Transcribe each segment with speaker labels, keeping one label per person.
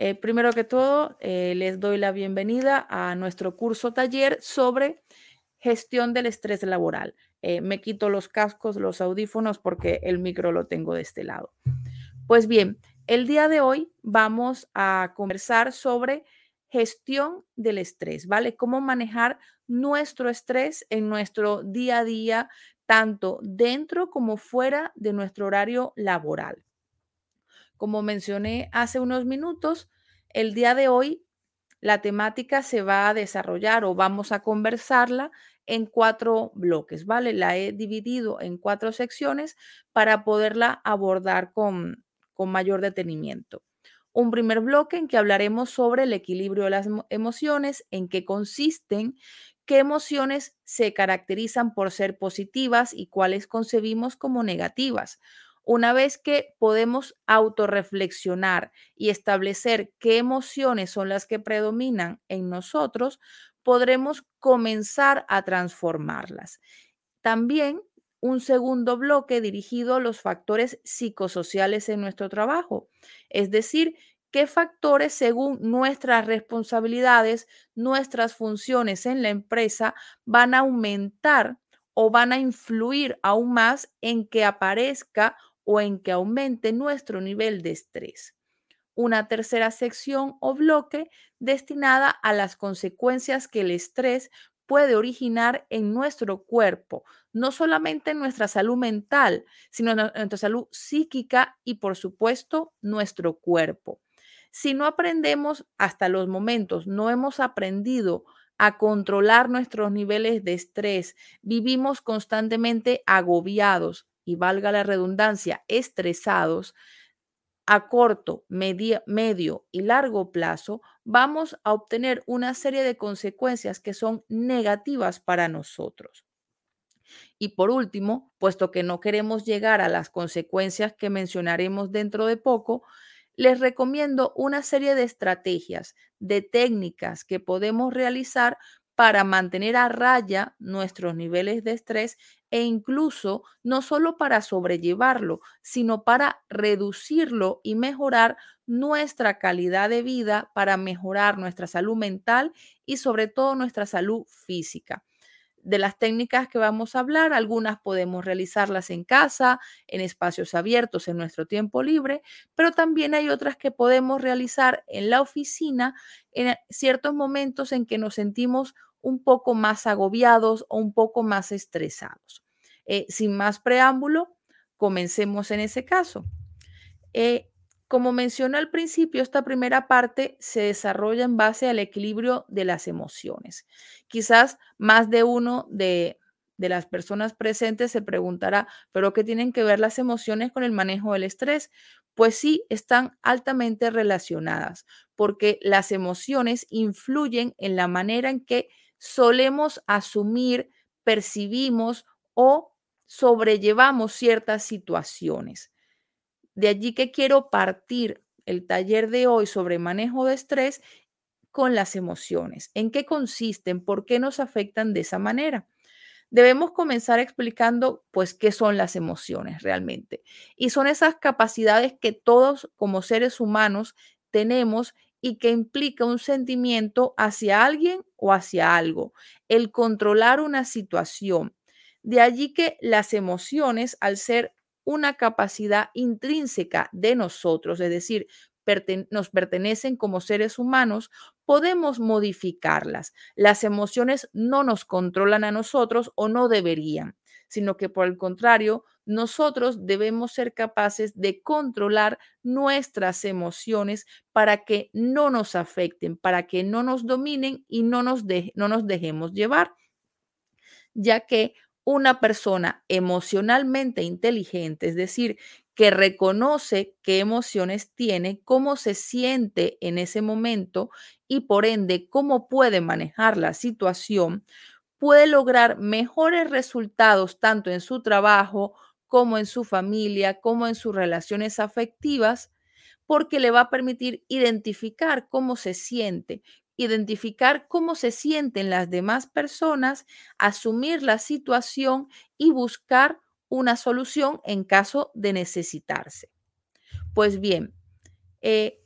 Speaker 1: Eh, primero que todo, eh, les doy la bienvenida a nuestro curso taller sobre gestión del estrés laboral. Eh, me quito los cascos, los audífonos porque el micro lo tengo de este lado. Pues bien, el día de hoy vamos a conversar sobre gestión del estrés, ¿vale? Cómo manejar nuestro estrés en nuestro día a día, tanto dentro como fuera de nuestro horario laboral. Como mencioné hace unos minutos, el día de hoy la temática se va a desarrollar o vamos a conversarla en cuatro bloques, ¿vale? La he dividido en cuatro secciones para poderla abordar con, con mayor detenimiento. Un primer bloque en que hablaremos sobre el equilibrio de las emociones, en qué consisten, qué emociones se caracterizan por ser positivas y cuáles concebimos como negativas. Una vez que podemos autorreflexionar y establecer qué emociones son las que predominan en nosotros, podremos comenzar a transformarlas. También un segundo bloque dirigido a los factores psicosociales en nuestro trabajo, es decir, qué factores según nuestras responsabilidades, nuestras funciones en la empresa van a aumentar o van a influir aún más en que aparezca o en que aumente nuestro nivel de estrés. Una tercera sección o bloque destinada a las consecuencias que el estrés puede originar en nuestro cuerpo, no solamente en nuestra salud mental, sino en nuestra salud psíquica y, por supuesto, nuestro cuerpo. Si no aprendemos hasta los momentos, no hemos aprendido a controlar nuestros niveles de estrés, vivimos constantemente agobiados, y valga la redundancia, estresados, a corto, medio y largo plazo, vamos a obtener una serie de consecuencias que son negativas para nosotros. Y por último, puesto que no queremos llegar a las consecuencias que mencionaremos dentro de poco, les recomiendo una serie de estrategias, de técnicas que podemos realizar para mantener a raya nuestros niveles de estrés e incluso no solo para sobrellevarlo, sino para reducirlo y mejorar nuestra calidad de vida, para mejorar nuestra salud mental y sobre todo nuestra salud física. De las técnicas que vamos a hablar, algunas podemos realizarlas en casa, en espacios abiertos, en nuestro tiempo libre, pero también hay otras que podemos realizar en la oficina en ciertos momentos en que nos sentimos un poco más agobiados o un poco más estresados. Eh, sin más preámbulo, comencemos en ese caso. Eh, como mencioné al principio, esta primera parte se desarrolla en base al equilibrio de las emociones. Quizás más de uno de, de las personas presentes se preguntará, ¿pero qué tienen que ver las emociones con el manejo del estrés? Pues sí, están altamente relacionadas, porque las emociones influyen en la manera en que solemos asumir, percibimos o sobrellevamos ciertas situaciones. De allí que quiero partir el taller de hoy sobre manejo de estrés con las emociones. ¿En qué consisten? ¿Por qué nos afectan de esa manera? Debemos comenzar explicando, pues, qué son las emociones realmente. Y son esas capacidades que todos como seres humanos tenemos y que implica un sentimiento hacia alguien o hacia algo, el controlar una situación. De allí que las emociones, al ser una capacidad intrínseca de nosotros, es decir, nos pertenecen como seres humanos, podemos modificarlas. Las emociones no nos controlan a nosotros o no deberían, sino que por el contrario, nosotros debemos ser capaces de controlar nuestras emociones para que no nos afecten, para que no nos dominen y no nos, no nos dejemos llevar, ya que una persona emocionalmente inteligente, es decir, que reconoce qué emociones tiene, cómo se siente en ese momento y por ende cómo puede manejar la situación, puede lograr mejores resultados tanto en su trabajo como en su familia, como en sus relaciones afectivas, porque le va a permitir identificar cómo se siente, identificar cómo se sienten las demás personas, asumir la situación y buscar una solución en caso de necesitarse. Pues bien, eh,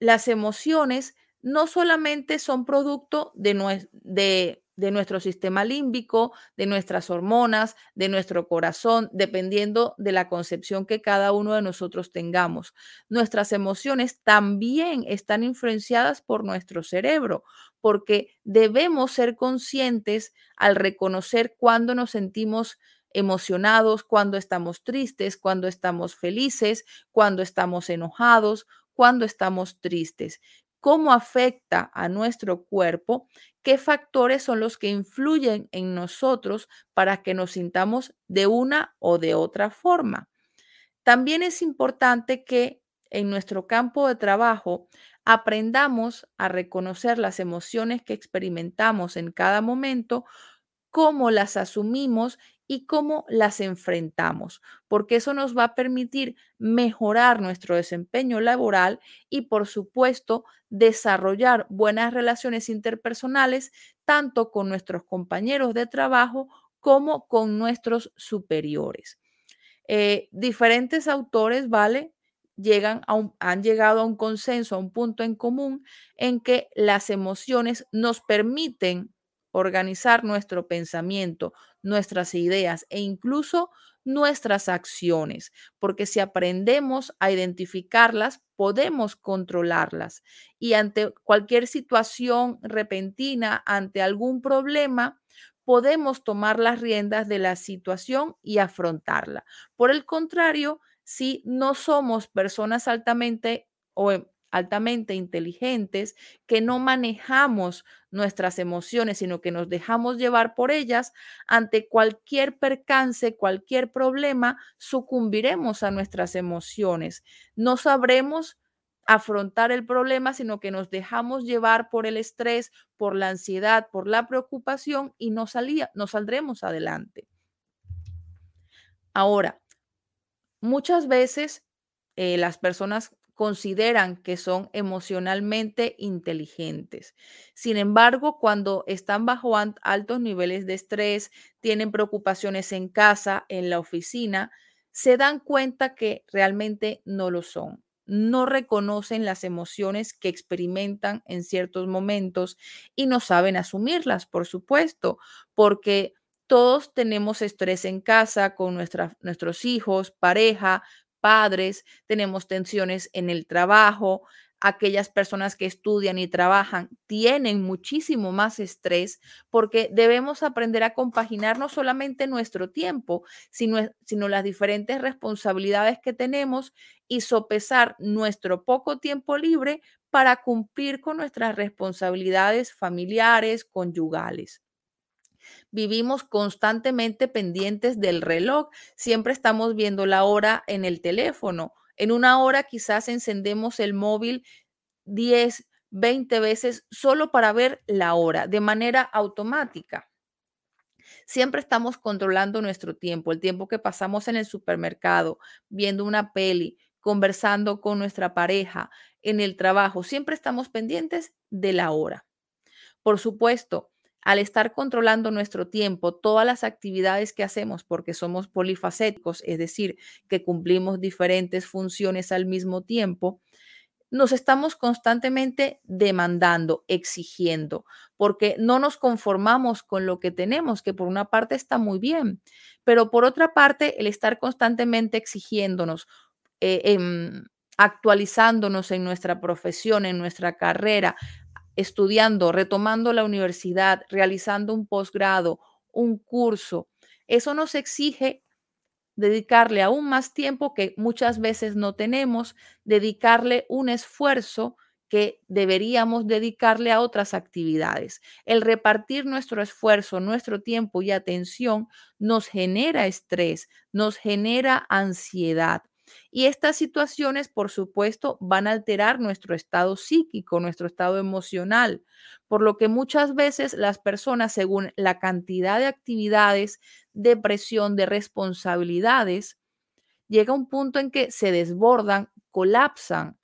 Speaker 1: las emociones no solamente son producto de, de, de nuestro sistema límbico, de nuestras hormonas, de nuestro corazón, dependiendo de la concepción que cada uno de nosotros tengamos. Nuestras emociones también están influenciadas por nuestro cerebro, porque debemos ser conscientes al reconocer cuando nos sentimos emocionados, cuando estamos tristes, cuando estamos felices, cuando estamos enojados, cuando estamos tristes cómo afecta a nuestro cuerpo, qué factores son los que influyen en nosotros para que nos sintamos de una o de otra forma. También es importante que en nuestro campo de trabajo aprendamos a reconocer las emociones que experimentamos en cada momento, cómo las asumimos y cómo las enfrentamos, porque eso nos va a permitir mejorar nuestro desempeño laboral y, por supuesto, desarrollar buenas relaciones interpersonales, tanto con nuestros compañeros de trabajo como con nuestros superiores. Eh, diferentes autores, ¿vale? Llegan a han llegado a un consenso, a un punto en común en que las emociones nos permiten organizar nuestro pensamiento, nuestras ideas e incluso nuestras acciones, porque si aprendemos a identificarlas, podemos controlarlas y ante cualquier situación repentina, ante algún problema, podemos tomar las riendas de la situación y afrontarla. Por el contrario, si no somos personas altamente o altamente inteligentes, que no manejamos nuestras emociones, sino que nos dejamos llevar por ellas, ante cualquier percance, cualquier problema, sucumbiremos a nuestras emociones. No sabremos afrontar el problema, sino que nos dejamos llevar por el estrés, por la ansiedad, por la preocupación y no, salía, no saldremos adelante. Ahora, muchas veces eh, las personas consideran que son emocionalmente inteligentes. Sin embargo, cuando están bajo altos niveles de estrés, tienen preocupaciones en casa, en la oficina, se dan cuenta que realmente no lo son. No reconocen las emociones que experimentan en ciertos momentos y no saben asumirlas, por supuesto, porque todos tenemos estrés en casa con nuestros hijos, pareja, padres, tenemos tensiones en el trabajo, aquellas personas que estudian y trabajan tienen muchísimo más estrés porque debemos aprender a compaginar no solamente nuestro tiempo, sino, sino las diferentes responsabilidades que tenemos y sopesar nuestro poco tiempo libre para cumplir con nuestras responsabilidades familiares, conyugales. Vivimos constantemente pendientes del reloj. Siempre estamos viendo la hora en el teléfono. En una hora quizás encendemos el móvil 10, 20 veces solo para ver la hora de manera automática. Siempre estamos controlando nuestro tiempo, el tiempo que pasamos en el supermercado, viendo una peli, conversando con nuestra pareja, en el trabajo. Siempre estamos pendientes de la hora. Por supuesto, al estar controlando nuestro tiempo, todas las actividades que hacemos, porque somos polifacéticos, es decir, que cumplimos diferentes funciones al mismo tiempo, nos estamos constantemente demandando, exigiendo, porque no nos conformamos con lo que tenemos, que por una parte está muy bien, pero por otra parte, el estar constantemente exigiéndonos, eh, em, actualizándonos en nuestra profesión, en nuestra carrera, estudiando, retomando la universidad, realizando un posgrado, un curso. Eso nos exige dedicarle aún más tiempo que muchas veces no tenemos, dedicarle un esfuerzo que deberíamos dedicarle a otras actividades. El repartir nuestro esfuerzo, nuestro tiempo y atención nos genera estrés, nos genera ansiedad. Y estas situaciones, por supuesto, van a alterar nuestro estado psíquico, nuestro estado emocional, por lo que muchas veces las personas, según la cantidad de actividades, de presión, de responsabilidades, llega un punto en que se desbordan, colapsan,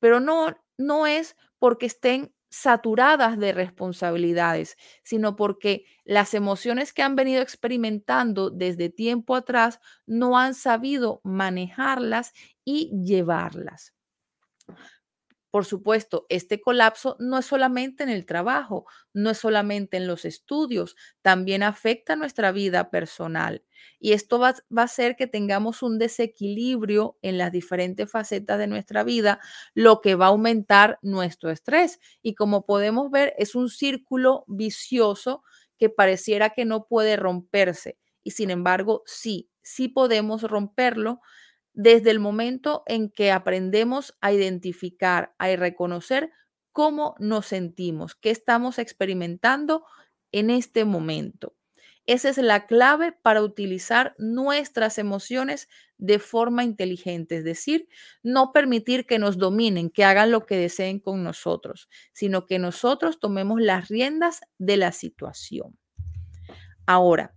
Speaker 1: pero no, no es porque estén saturadas de responsabilidades, sino porque las emociones que han venido experimentando desde tiempo atrás no han sabido manejarlas y llevarlas. Por supuesto, este colapso no es solamente en el trabajo, no es solamente en los estudios, también afecta nuestra vida personal. Y esto va, a hacer que tengamos un desequilibrio en las diferentes facetas de nuestra vida, lo que va a aumentar nuestro estrés. Y como podemos ver, es un círculo vicioso que pareciera que no puede romperse. Y sin embargo, sí, sí podemos romperlo desde el momento en que aprendemos a identificar, a reconocer cómo nos sentimos, qué estamos experimentando en este momento. Esa es la clave para utilizar nuestras emociones de forma inteligente, es decir, no permitir que nos dominen, que hagan lo que deseen con nosotros, sino que nosotros tomemos las riendas de la situación. Ahora,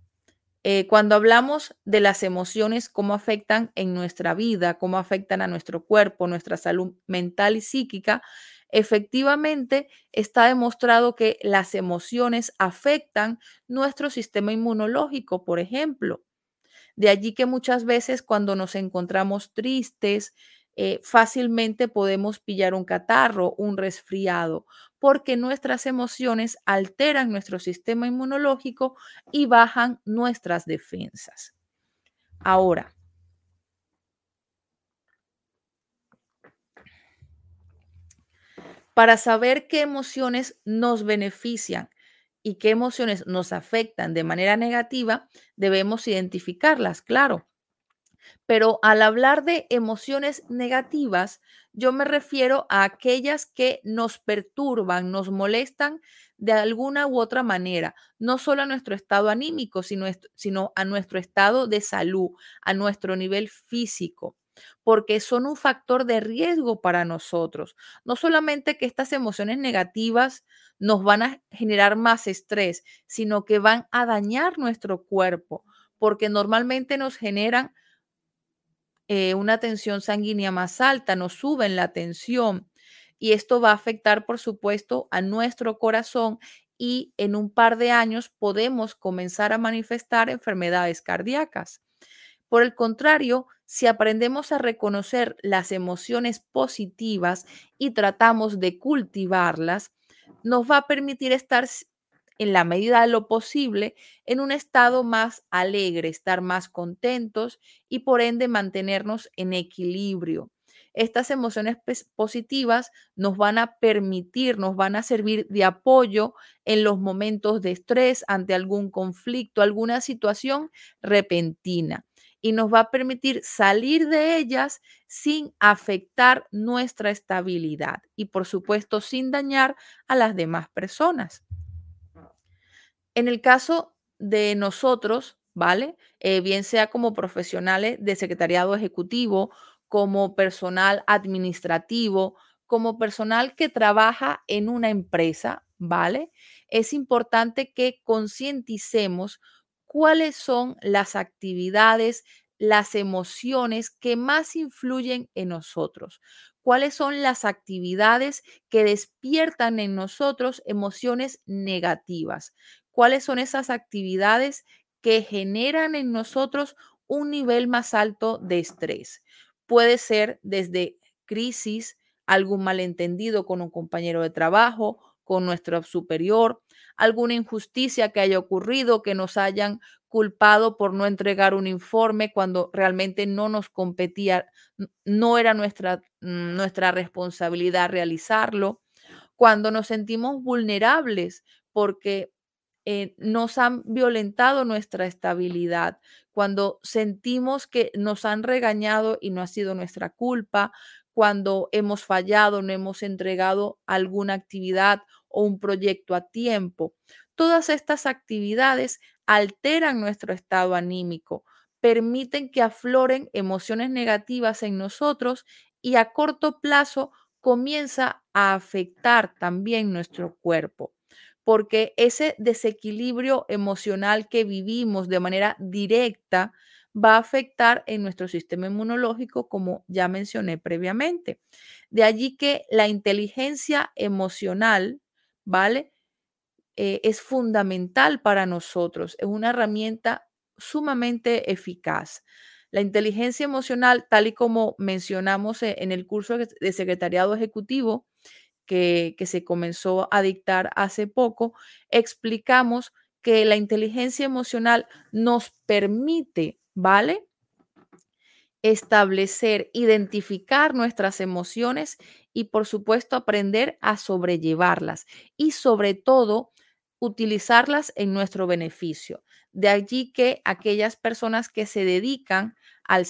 Speaker 1: eh, cuando hablamos de las emociones, cómo afectan en nuestra vida, cómo afectan a nuestro cuerpo, nuestra salud mental y psíquica, efectivamente está demostrado que las emociones afectan nuestro sistema inmunológico, por ejemplo. De allí que muchas veces cuando nos encontramos tristes, eh, fácilmente podemos pillar un catarro, un resfriado, porque nuestras emociones alteran nuestro sistema inmunológico y bajan nuestras defensas. Ahora, para saber qué emociones nos benefician y qué emociones nos afectan de manera negativa, debemos identificarlas, claro. Pero al hablar de emociones negativas, yo me refiero a aquellas que nos perturban, nos molestan de alguna u otra manera, no solo a nuestro estado anímico, sino, sino a nuestro estado de salud, a nuestro nivel físico porque son un factor de riesgo para nosotros. No solamente que estas emociones negativas nos van a generar más estrés, sino que van a dañar nuestro cuerpo, porque normalmente nos generan eh, una tensión sanguínea más alta, nos suben la tensión y esto va a afectar, por supuesto, a nuestro corazón y en un par de años podemos comenzar a manifestar enfermedades cardíacas. Por el contrario, si aprendemos a reconocer las emociones positivas y tratamos de cultivarlas, nos va a permitir estar en la medida de lo posible, en un estado más alegre, estar más contentos y por ende mantenernos en equilibrio. Estas emociones positivas nos van a permitir, nos van a servir de apoyo en los momentos de estrés, ante algún conflicto, alguna situación repentina y nos va a permitir salir de ellas sin afectar nuestra estabilidad y por supuesto sin dañar a las demás personas. En el caso de nosotros, ¿vale? Eh, bien sea como profesionales de secretariado ejecutivo, como personal administrativo, como personal que trabaja en una empresa, ¿vale? Es importante que concienticemos cuáles son las actividades, las emociones que más influyen en nosotros, cuáles son las actividades que despiertan en nosotros emociones negativas, cuáles son esas actividades que generan en nosotros un nivel más alto de estrés. Puede ser desde crisis, algún malentendido con un compañero de trabajo, con nuestro superior, alguna injusticia que haya ocurrido, que nos hayan culpado por no entregar un informe cuando realmente no nos competía, no era nuestra, mm, nuestra responsabilidad realizarlo, cuando nos sentimos vulnerables porque eh, nos han violentado nuestra estabilidad, cuando sentimos que nos han regañado y no ha sido nuestra culpa, cuando hemos fallado, no hemos entregado alguna actividad o un proyecto a tiempo. Todas estas actividades alteran nuestro estado anímico, permiten que afloren emociones negativas en nosotros y a corto plazo comienza a afectar también nuestro cuerpo porque ese desequilibrio emocional que vivimos de manera directa va a afectar en nuestro sistema inmunológico, como ya mencioné previamente. De allí que la inteligencia emocional, ¿vale? Eh, es fundamental para nosotros, es una herramienta sumamente eficaz. La inteligencia emocional, tal y como mencionamos e, en el curso de secretariado ejecutivo que, se comenzó a dictar hace poco, explicamos que la inteligencia emocional nos permite, ¿vale? Establecer, identificar nuestras emociones y por supuesto aprender a sobrellevarlas y sobre todo utilizarlas en nuestro beneficio. De allí que aquellas personas que se dedican al,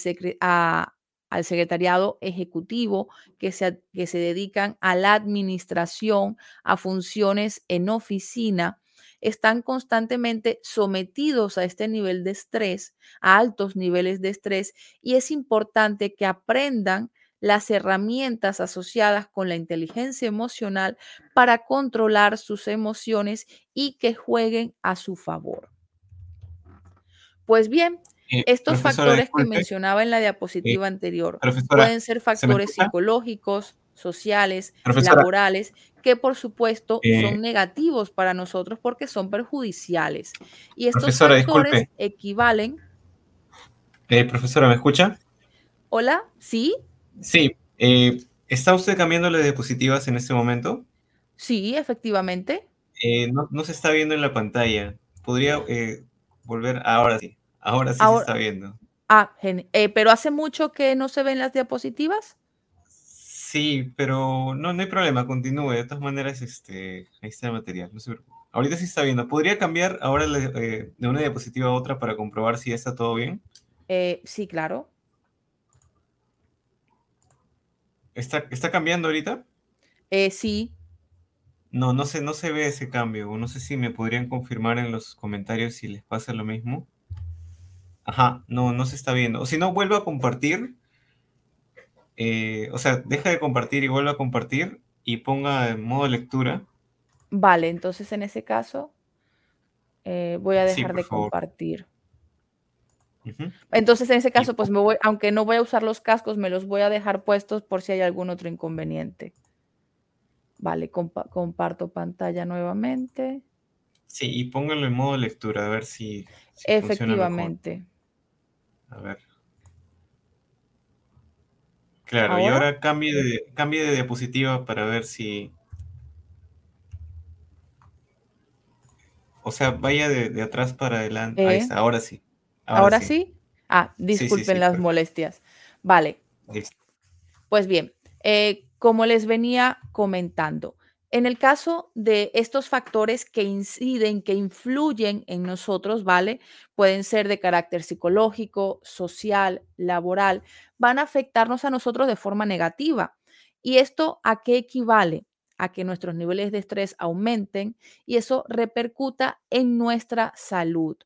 Speaker 1: al secretariado ejecutivo, que se, que se dedican a la administración, a funciones en oficina, están constantemente sometidos a este nivel de estrés, a altos niveles de estrés, y es importante que aprendan las herramientas asociadas con la inteligencia emocional para controlar sus emociones y que jueguen a su favor. Pues bien, eh, estos factores que mencionaba en la diapositiva anterior pueden ser factores psicológicos, sociales, laborales, que por supuesto eh son negativos para nosotros porque son perjudiciales. Y estos factores equivalen.
Speaker 2: Eh, profesora, ¿me escucha?
Speaker 1: Hola, ¿sí?
Speaker 2: Sí, eh, ¿está usted cambiando las diapositivas en este momento?
Speaker 1: Sí, efectivamente.
Speaker 2: Eh, no, no, se está viendo en la pantalla. ¿Podría eh, volver? Ahora sí, ahora sí se está viendo.
Speaker 1: Ah, pero ¿hace mucho que no se ven las diapositivas?
Speaker 2: Sí, pero no, no hay problema, continúe. De todas maneras, este, ahí está el material. No se Ahorita sí está viendo. ¿Podría cambiar ahora de una diapositiva a otra para comprobar si ya está todo bien?
Speaker 1: sí, claro.
Speaker 2: ¿Está, ¿Está cambiando ahorita?
Speaker 1: Eh, sí.
Speaker 2: No, no sé, no se ve ese cambio. No sé si me podrían confirmar en los comentarios si les pasa lo mismo. Ajá, no, no se está viendo. O si no, vuelvo a compartir. Eh, o sea, deja de compartir y vuelve a compartir y ponga en modo lectura.
Speaker 1: Vale, entonces en ese caso eh, voy a dejar de compartir. Entonces, en ese caso, pues me voy, aunque no voy a usar los cascos, me los voy a dejar puestos por si hay algún otro inconveniente. Vale, comparto pantalla nuevamente.
Speaker 2: Sí, y póngalo en modo lectura, a ver si,
Speaker 1: Efectivamente.
Speaker 2: A ver. Claro, y ahora cambie de, cambie de diapositiva para ver si... O sea, vaya de, atrás para adelante. Ahí eh. está, ahora sí.
Speaker 1: Ahora, sí. Ah, disculpen las molestias. Vale. Pues bien, eh, como les venía comentando, en el caso de estos factores que inciden, que influyen en nosotros, ¿vale? Pueden ser de carácter psicológico, social, laboral, van a afectarnos a nosotros de forma negativa. ¿Y esto a qué equivale? A que nuestros niveles de estrés aumenten y eso repercuta en nuestra salud.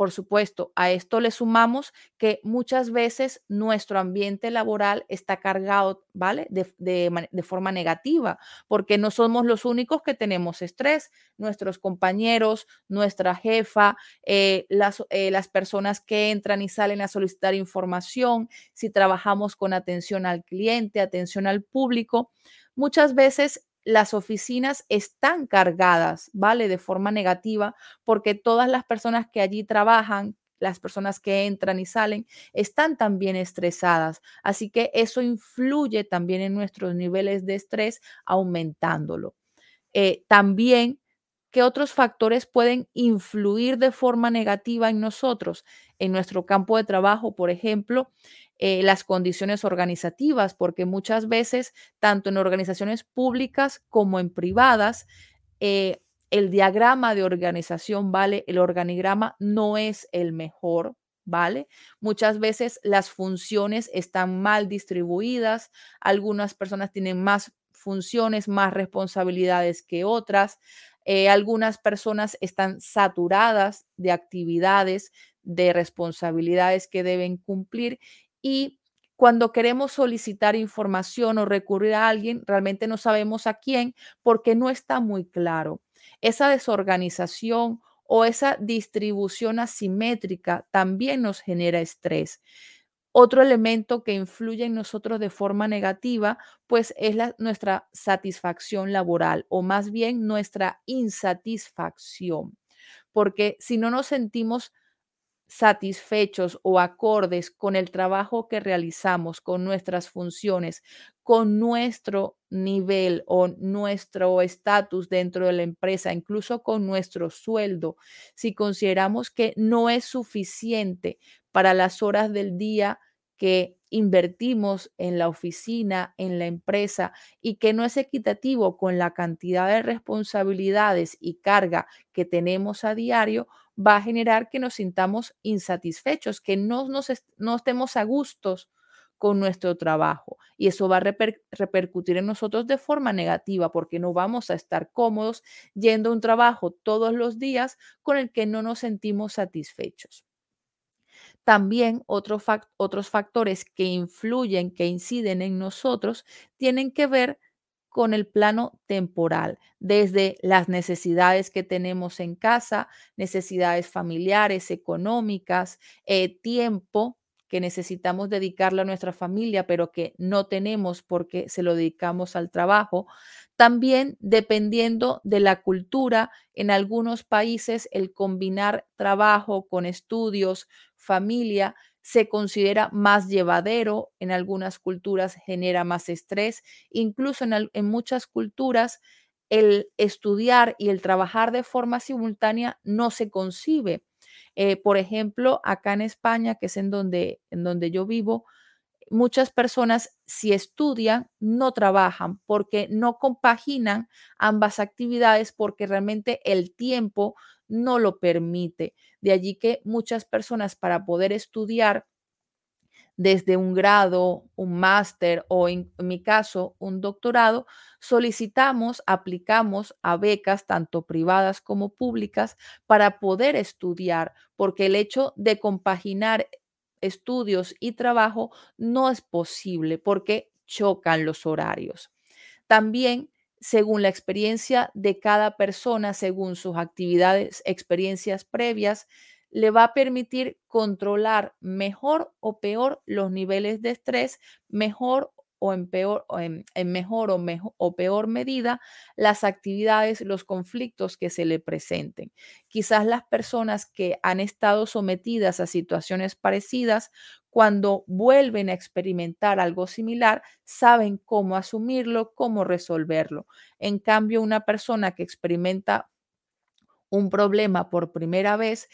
Speaker 1: Por supuesto, a esto le sumamos que muchas veces nuestro ambiente laboral está cargado, ¿vale? De, forma negativa, porque no somos los únicos que tenemos estrés. Nuestros compañeros, nuestra jefa, eh, eh, las personas que entran y salen a solicitar información, si trabajamos con atención al cliente, atención al público, muchas veces las oficinas están cargadas, ¿vale? De forma negativa, porque todas las personas que allí trabajan, las personas que entran y salen, están también estresadas. Así que eso influye también en nuestros niveles de estrés, aumentándolo. Eh, también ¿Qué otros factores pueden influir de forma negativa en nosotros? En nuestro campo de trabajo, por ejemplo, eh, las condiciones organizativas, porque muchas veces, tanto en organizaciones públicas como en privadas, eh, el diagrama de organización, ¿vale? El organigrama no es el mejor, ¿vale? Muchas veces las funciones están mal distribuidas, algunas personas tienen más funciones, más responsabilidades que otras. Eh, algunas personas están saturadas de actividades, de responsabilidades que deben cumplir y cuando queremos solicitar información o recurrir a alguien, realmente no sabemos a quién porque no está muy claro. Esa desorganización o esa distribución asimétrica también nos genera estrés. Otro elemento que influye en nosotros de forma negativa, pues es nuestra satisfacción laboral o más bien nuestra insatisfacción, porque si no nos sentimos satisfechos o acordes con el trabajo que realizamos, con nuestras funciones, con nuestro nivel o nuestro estatus dentro de la empresa, incluso con nuestro sueldo, si consideramos que no es suficiente para las horas del día que invertimos en la oficina, en la empresa y que no es equitativo con la cantidad de responsabilidades y carga que tenemos a diario, va a generar que nos sintamos insatisfechos, que no, nos no estemos a gustos con nuestro trabajo. Y eso va a repercutir en nosotros de forma negativa porque no vamos a estar cómodos yendo a un trabajo todos los días con el que no nos sentimos satisfechos. También otros factores que influyen, que inciden en nosotros, tienen que ver con el plano temporal, desde las necesidades que tenemos en casa, necesidades familiares, económicas, eh, tiempo que necesitamos dedicarle a nuestra familia, pero que no tenemos porque se lo dedicamos al trabajo. También dependiendo de la cultura, en algunos países el combinar trabajo con estudios, familia, se considera más llevadero, en algunas culturas genera más estrés, incluso en, en, muchas culturas el estudiar y el trabajar de forma simultánea no se concibe. Eh, por ejemplo, acá en España, que es en donde, en donde yo vivo, muchas personas si estudian no trabajan porque no compaginan ambas actividades porque realmente el tiempo no lo permite. De allí que muchas personas para poder estudiar desde un grado, un máster o en, mi caso un doctorado, solicitamos, aplicamos a becas tanto privadas como públicas para poder estudiar, porque el hecho de compaginar estudios y trabajo no es posible porque chocan los horarios. También según la experiencia de cada persona, según sus actividades, experiencias previas, le va a permitir controlar mejor o peor los niveles de estrés, mejor o en peor, o en, mejor o, mejor o peor medida las actividades, los conflictos que se le presenten. Quizás las personas que han estado sometidas a situaciones parecidas, cuando vuelven a experimentar algo similar, saben cómo asumirlo, cómo resolverlo. En cambio, una persona que experimenta un problema por primera vez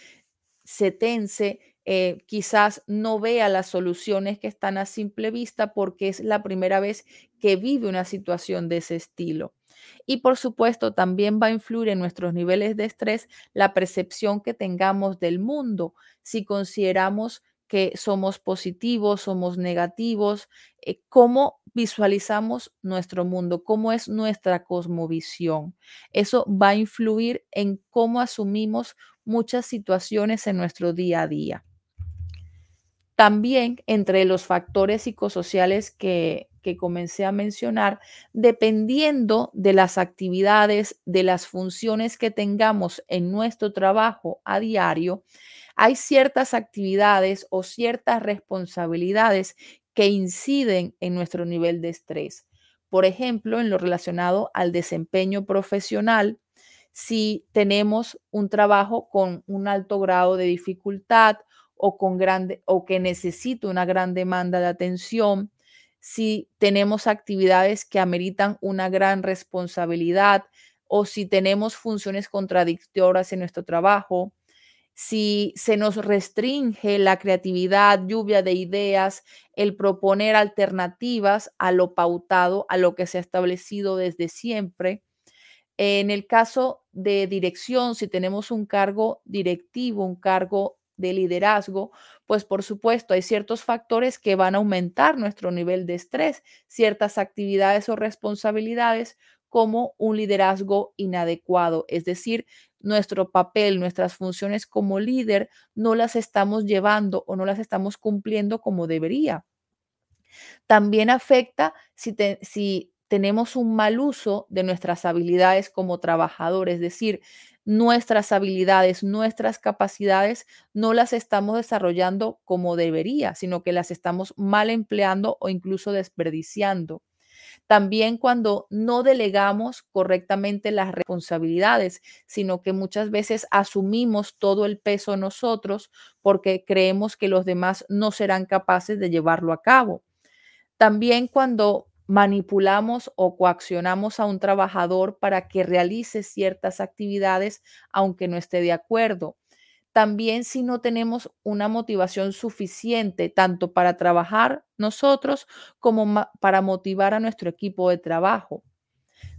Speaker 1: se tense, eh, quizás no vea las soluciones que están a simple vista porque es la primera vez que vive una situación de ese estilo. Y por supuesto, también va a influir en nuestros niveles de estrés la percepción que tengamos del mundo. Si consideramos que somos positivos, somos negativos, eh, cómo visualizamos nuestro mundo, cómo es nuestra cosmovisión. Eso va a influir en cómo asumimos muchas situaciones en nuestro día a día. También entre los factores psicosociales que, que comencé a mencionar, dependiendo de las actividades, de las funciones que tengamos en nuestro trabajo a diario, hay ciertas actividades o ciertas responsabilidades que inciden en nuestro nivel de estrés. Por ejemplo, en lo relacionado al desempeño profesional, si tenemos un trabajo con un alto grado de dificultad o, con grande, o que necesita una gran demanda de atención, si tenemos actividades que ameritan una gran responsabilidad o si tenemos funciones contradictorias en nuestro trabajo, si se nos restringe la creatividad, lluvia de ideas, el proponer alternativas a lo pautado, a lo que se ha establecido desde siempre, en el caso de dirección, si tenemos un cargo directivo, un cargo de liderazgo, pues por supuesto hay ciertos factores que van a aumentar nuestro nivel de estrés, ciertas actividades o responsabilidades como un liderazgo inadecuado, es decir, nuestro papel, nuestras funciones como líder no las estamos llevando o no las estamos cumpliendo como debería. También afecta si, si tenemos un mal uso de nuestras habilidades como trabajadores, es decir, nuestras habilidades, nuestras capacidades no las estamos desarrollando como debería, sino que las estamos mal empleando o incluso desperdiciando. También cuando no delegamos correctamente las responsabilidades, sino que muchas veces asumimos todo el peso nosotros porque creemos que los demás no serán capaces de llevarlo a cabo. También cuando manipulamos o coaccionamos a un trabajador para que realice ciertas actividades aunque no esté de acuerdo. También si no tenemos una motivación suficiente tanto para trabajar nosotros como para motivar a nuestro equipo de trabajo.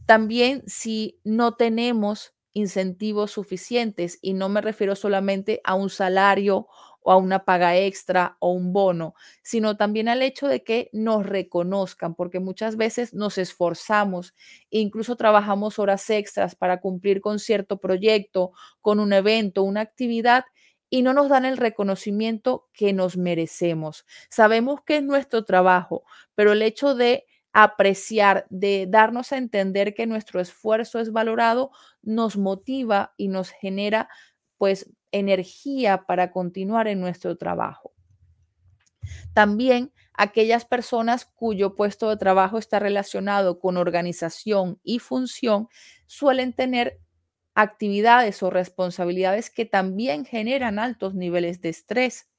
Speaker 1: También si no tenemos incentivos suficientes y no me refiero solamente a un salario o a una paga extra o un bono, sino también al hecho de que nos reconozcan, porque muchas veces nos esforzamos, incluso trabajamos horas extras para cumplir con cierto proyecto, con un evento, una actividad y no nos dan el reconocimiento que nos merecemos. Sabemos que es nuestro trabajo, pero el hecho de apreciar, de darnos a entender que nuestro esfuerzo es valorado, nos motiva y nos genera pues energía para continuar en nuestro trabajo. También aquellas personas cuyo puesto de trabajo está relacionado con organización y función suelen tener actividades o responsabilidades que también generan altos niveles de estrés.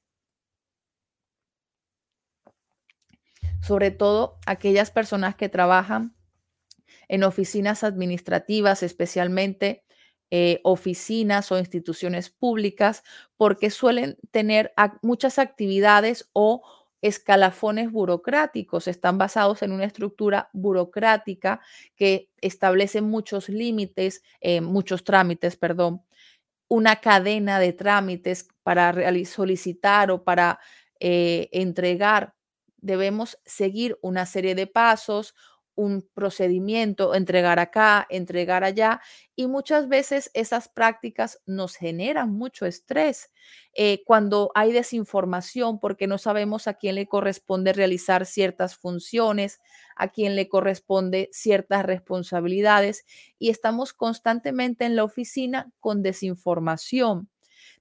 Speaker 1: Sobre todo aquellas personas que trabajan en oficinas administrativas, especialmente eh, oficinas o instituciones públicas porque suelen tener muchas actividades o escalafones burocráticos, están basados en una estructura burocrática que establece muchos límites, eh, muchos trámites, perdón, una cadena de trámites para solicitar o para eh, entregar. Debemos seguir una serie de pasos, un procedimiento, entregar acá, entregar allá, y muchas veces esas prácticas nos generan mucho estrés eh, cuando hay desinformación porque no sabemos a quién le corresponde realizar ciertas funciones, a quién le corresponde ciertas responsabilidades y estamos constantemente en la oficina con desinformación.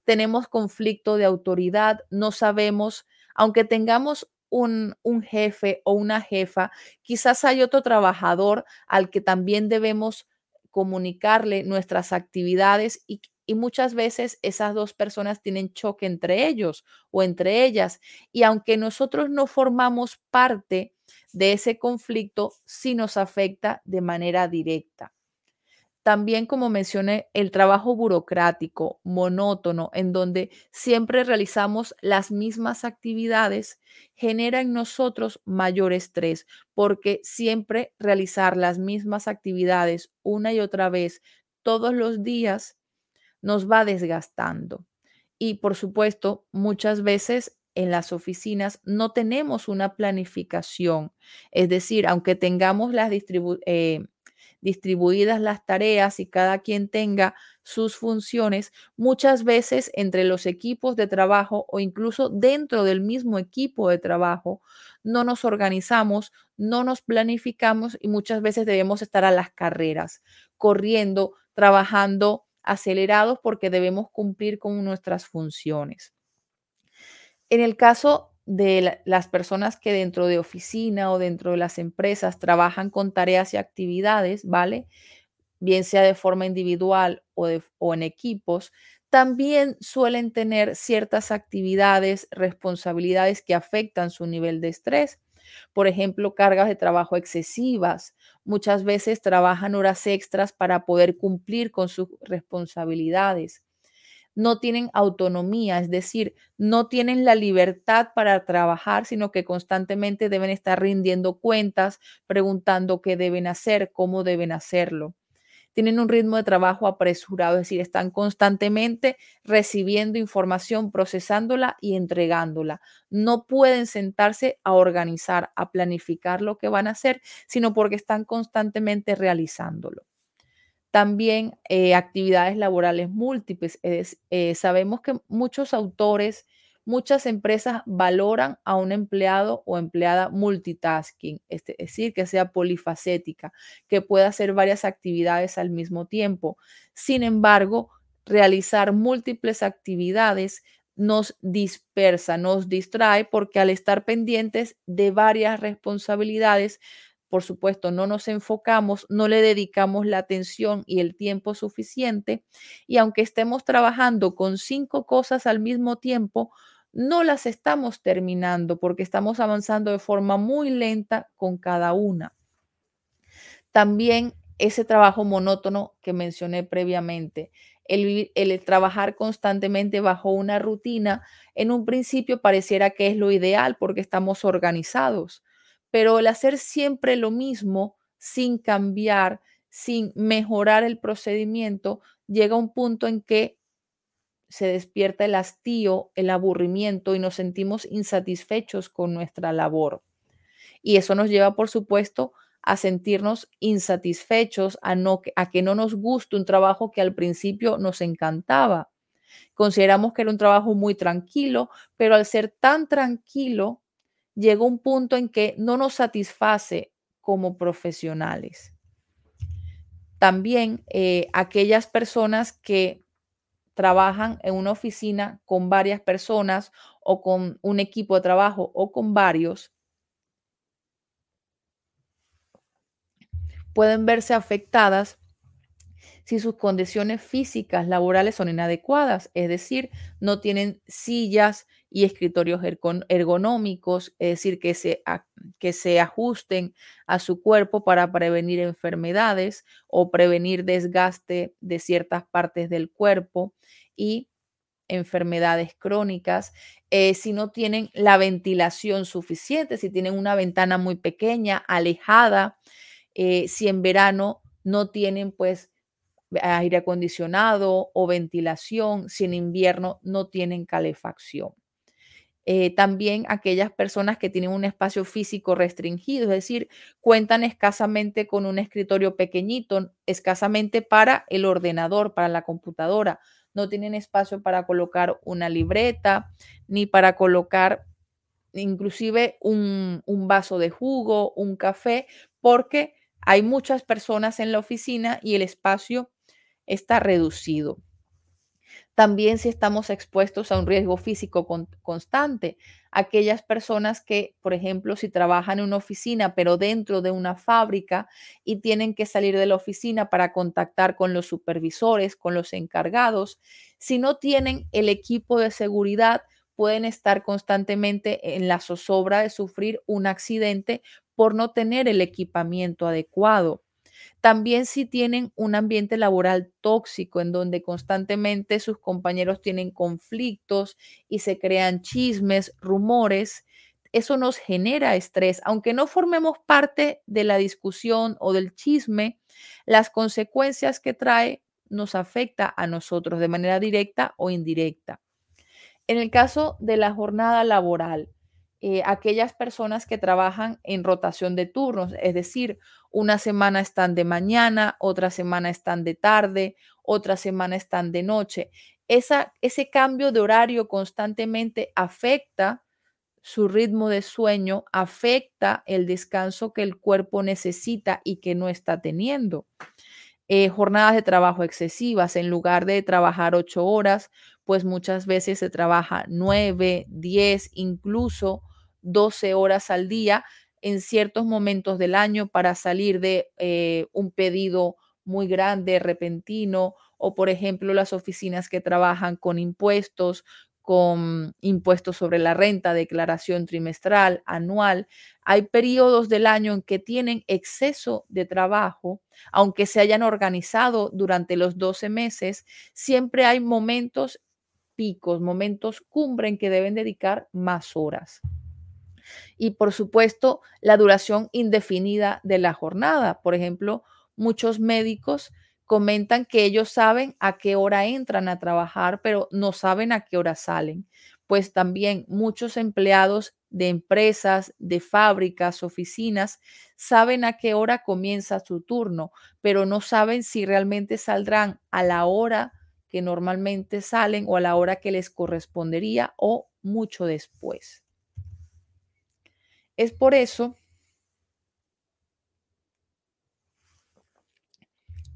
Speaker 1: Tenemos conflicto de autoridad, no sabemos, aunque tengamos un, jefe o una jefa, quizás hay otro trabajador al que también debemos comunicarle nuestras actividades y, y muchas veces esas dos personas tienen choque entre ellos o entre ellas. Y aunque nosotros no formamos parte de ese conflicto, sí nos afecta de manera directa. También, como mencioné, el trabajo burocrático, monótono, en donde siempre realizamos las mismas actividades, genera en nosotros mayor estrés, porque siempre realizar las mismas actividades una y otra vez todos los días nos va desgastando. Y por supuesto, muchas veces en las oficinas no tenemos una planificación. Es decir, aunque tengamos las distribuciones, distribuidas las tareas y cada quien tenga sus funciones, muchas veces entre los equipos de trabajo o incluso dentro del mismo equipo de trabajo, no nos organizamos, no nos planificamos y muchas veces debemos estar a las carreras, corriendo, trabajando acelerados porque debemos cumplir con nuestras funciones. En el caso de las personas que dentro de oficina o dentro de las empresas trabajan con tareas y actividades, ¿vale? Bien sea de forma individual o, o en equipos, también suelen tener ciertas actividades, responsabilidades que afectan su nivel de estrés. Por ejemplo, cargas de trabajo excesivas. Muchas veces trabajan horas extras para poder cumplir con sus responsabilidades no tienen autonomía, es decir, no tienen la libertad para trabajar, sino que constantemente deben estar rindiendo cuentas, preguntando qué deben hacer, cómo deben hacerlo. Tienen un ritmo de trabajo apresurado, es decir, están constantemente recibiendo información, procesándola y entregándola. No pueden sentarse a organizar, a planificar lo que van a hacer, sino porque están constantemente realizándolo. También eh, actividades laborales múltiples. Eh, sabemos que muchos autores, muchas empresas valoran a un empleado o empleada multitasking, es decir, que sea polifacética, que pueda hacer varias actividades al mismo tiempo. Sin embargo, realizar múltiples actividades nos dispersa, nos distrae porque al estar pendientes de varias responsabilidades, por supuesto, no nos enfocamos, no le dedicamos la atención y el tiempo suficiente. Y aunque estemos trabajando con cinco cosas al mismo tiempo, no las estamos terminando porque estamos avanzando de forma muy lenta con cada una. También ese trabajo monótono que mencioné previamente, el, trabajar constantemente bajo una rutina, en un principio pareciera que es lo ideal porque estamos organizados, pero el hacer siempre lo mismo sin cambiar, sin mejorar el procedimiento, llega a un punto en que se despierta el hastío, el aburrimiento y nos sentimos insatisfechos con nuestra labor. Y eso nos lleva, por supuesto, a sentirnos insatisfechos, a, no, a que no nos guste un trabajo que al principio nos encantaba. Consideramos que era un trabajo muy tranquilo, pero al ser tan tranquilo, llegó un punto en que no nos satisface como profesionales. También eh, aquellas personas que trabajan en una oficina con varias personas o con un equipo de trabajo o con varios, pueden verse afectadas si sus condiciones físicas laborales son inadecuadas, es decir, no tienen sillas y escritorios ergonómicos, es decir, que se, que se ajusten a su cuerpo para prevenir enfermedades o prevenir desgaste de ciertas partes del cuerpo y enfermedades crónicas, eh, si no tienen la ventilación suficiente, si tienen una ventana muy pequeña, alejada, eh, si en verano no tienen pues aire acondicionado o ventilación, si en invierno no tienen calefacción. Eh, también aquellas personas que tienen un espacio físico restringido, es decir, cuentan escasamente con un escritorio pequeñito, escasamente para el ordenador, para la computadora. No tienen espacio para colocar una libreta, ni para colocar inclusive un, un vaso de jugo, un café, porque hay muchas personas en la oficina y el espacio está reducido. También si estamos expuestos a un riesgo físico constante, aquellas personas que, por ejemplo, si trabajan en una oficina, pero dentro de una fábrica y tienen que salir de la oficina para contactar con los supervisores, con los encargados, si no tienen el equipo de seguridad, pueden estar constantemente en la zozobra de sufrir un accidente por no tener el equipamiento adecuado. También si tienen un ambiente laboral tóxico en donde constantemente sus compañeros tienen conflictos y se crean chismes, rumores, eso nos genera estrés. Aunque no formemos parte de la discusión o del chisme, las consecuencias que trae nos afecta a nosotros de manera directa o indirecta. En el caso de la jornada laboral, eh, aquellas personas que trabajan en rotación de turnos, es decir, una semana están de mañana, otra semana están de tarde, otra semana están de noche. Esa, ese cambio de horario constantemente afecta su ritmo de sueño, afecta el descanso que el cuerpo necesita y que no está teniendo. Eh, jornadas de trabajo excesivas, en lugar de trabajar ocho horas, pues muchas veces se trabaja nueve, diez, incluso 12 horas al día en ciertos momentos del año para salir de eh, un pedido muy grande, repentino, o por ejemplo las oficinas que trabajan con impuestos, con impuestos sobre la renta, declaración trimestral, anual. Hay periodos del año en que tienen exceso de trabajo, aunque se hayan organizado durante los 12 meses, siempre hay momentos picos, momentos cumbre en que deben dedicar más horas y por supuesto la duración indefinida de la jornada. Por ejemplo, muchos médicos comentan que ellos saben a qué hora entran a trabajar, pero no saben a qué hora salen. Pues también muchos empleados de empresas, de fábricas, oficinas, saben a qué hora comienza su turno, pero no saben si realmente saldrán a la hora que normalmente salen o a la hora que les correspondería o mucho después. Es por eso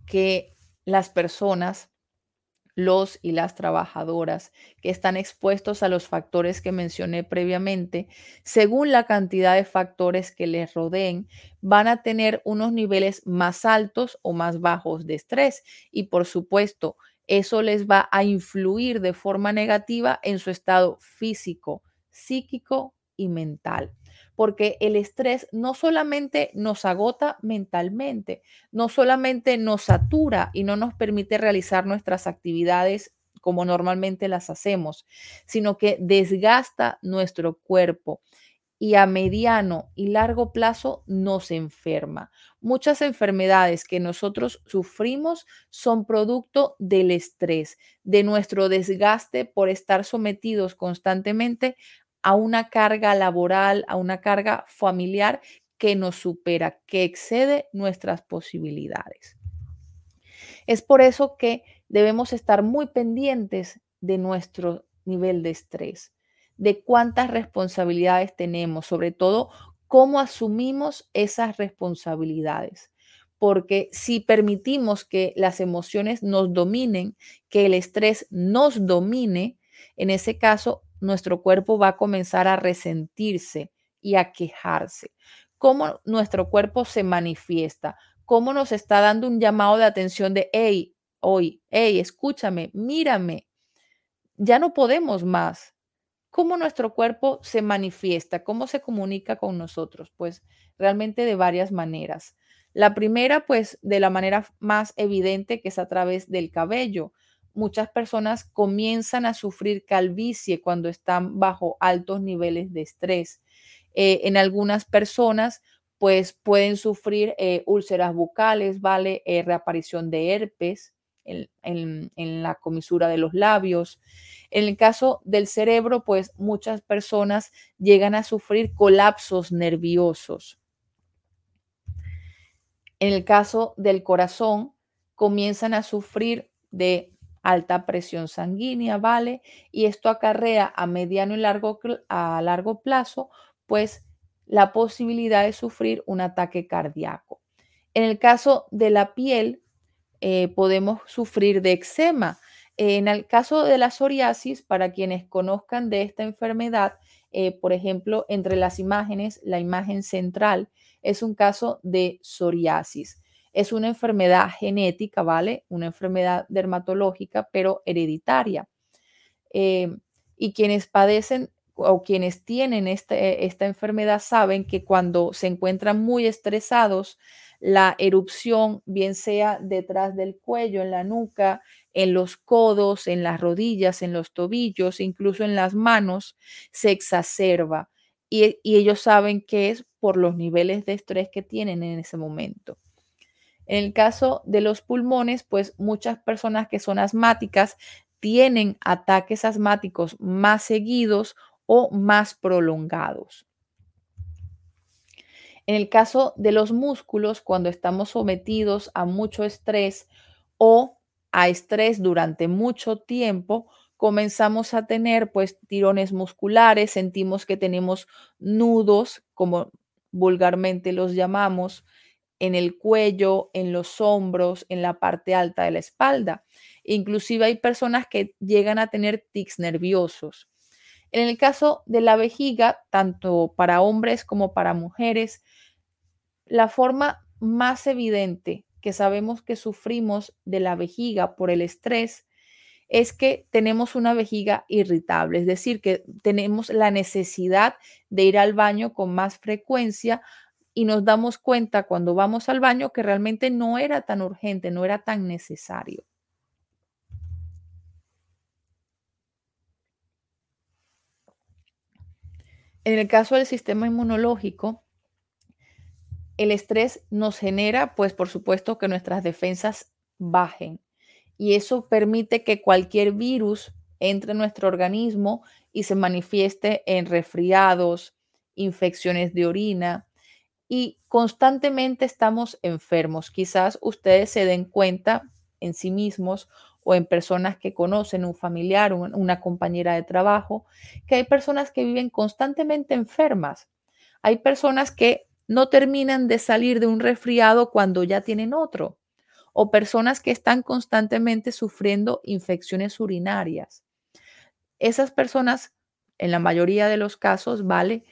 Speaker 1: que las personas los y las trabajadoras que están expuestos a los factores que mencioné previamente, según la cantidad de factores que les rodeen, van a tener unos niveles más altos o más bajos de estrés. Y por supuesto, eso les va a influir de forma negativa en su estado físico, psíquico y mental porque el estrés no solamente nos agota mentalmente, no solamente nos satura y no nos permite realizar nuestras actividades como normalmente las hacemos, sino que desgasta nuestro cuerpo y a mediano y largo plazo nos enferma. Muchas enfermedades que nosotros sufrimos son producto del estrés, de nuestro desgaste por estar sometidos constantemente a una carga laboral, a una carga familiar que nos supera, que excede nuestras posibilidades. Es por eso que debemos estar muy pendientes de nuestro nivel de estrés, de cuántas responsabilidades tenemos, sobre todo cómo asumimos esas responsabilidades. Porque si permitimos que las emociones nos dominen, que el estrés nos domine, en ese caso nuestro cuerpo va a comenzar a resentirse y a quejarse. ¿Cómo nuestro cuerpo se manifiesta? ¿Cómo nos está dando un llamado de atención de, hey, hoy, hey, escúchame, mírame? Ya no podemos más. ¿Cómo nuestro cuerpo se manifiesta? ¿Cómo se comunica con nosotros? Pues realmente de varias maneras. La primera, pues de la manera más evidente, que es a través del cabello muchas personas comienzan a sufrir calvicie cuando están bajo altos niveles de estrés. Eh, en algunas personas, pues pueden sufrir eh, úlceras bucales, ¿vale? Eh, reaparición de herpes en, en, la comisura de los labios. En el caso del cerebro, pues muchas personas llegan a sufrir colapsos nerviosos. En el caso del corazón, comienzan a sufrir de alta presión sanguínea, ¿vale? Y esto acarrea a mediano y largo, a largo plazo, pues la posibilidad de sufrir un ataque cardíaco. En el caso de la piel, eh, podemos sufrir de eczema. En el caso de la psoriasis, para quienes conozcan de esta enfermedad, eh, por ejemplo, entre las imágenes, la imagen central es un caso de psoriasis. Es una enfermedad genética, ¿vale? Una enfermedad dermatológica, pero hereditaria. Eh, y quienes padecen o quienes tienen este, esta enfermedad saben que cuando se encuentran muy estresados, la erupción, bien sea detrás del cuello, en la nuca, en los codos, en las rodillas, en los tobillos, incluso en las manos, se exacerba. y ellos saben que es por los niveles de estrés que tienen en ese momento. En el caso de los pulmones, pues muchas personas que son asmáticas tienen ataques asmáticos más seguidos o más prolongados. En el caso de los músculos, cuando estamos sometidos a mucho estrés o a estrés durante mucho tiempo, comenzamos a tener pues tirones musculares, sentimos que tenemos nudos, como vulgarmente los llamamos, en el cuello, en los hombros, en la parte alta de la espalda. Inclusive hay personas que llegan a tener tics nerviosos. En el caso de la vejiga, tanto para hombres como para mujeres, la forma más evidente que sabemos que sufrimos de la vejiga por el estrés es que tenemos una vejiga irritable, es decir, que tenemos la necesidad de ir al baño con más frecuencia y nos damos cuenta cuando vamos al baño que realmente no era tan urgente, no era tan necesario. En el caso del sistema inmunológico, el estrés nos genera, pues por supuesto, que nuestras defensas bajen y eso permite que cualquier virus entre en nuestro organismo y se manifieste en resfriados, infecciones de orina, y constantemente estamos enfermos. Quizás ustedes se den cuenta en sí mismos o en personas que conocen, un familiar, una compañera de trabajo, que hay personas que viven constantemente enfermas. Hay personas que no terminan de salir de un resfriado cuando ya tienen otro. o personas que están constantemente sufriendo infecciones urinarias. Esas personas, en la mayoría de los casos, ¿vale?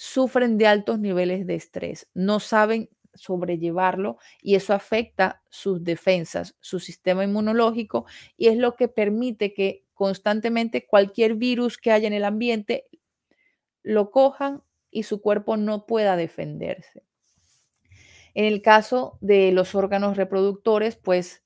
Speaker 1: Sufren de altos niveles de estrés, no saben sobrellevarlo y eso afecta sus defensas, su sistema inmunológico y es lo que permite que constantemente cualquier virus que haya en el ambiente lo cojan y su cuerpo no pueda defenderse. En el caso de los órganos reproductores, pues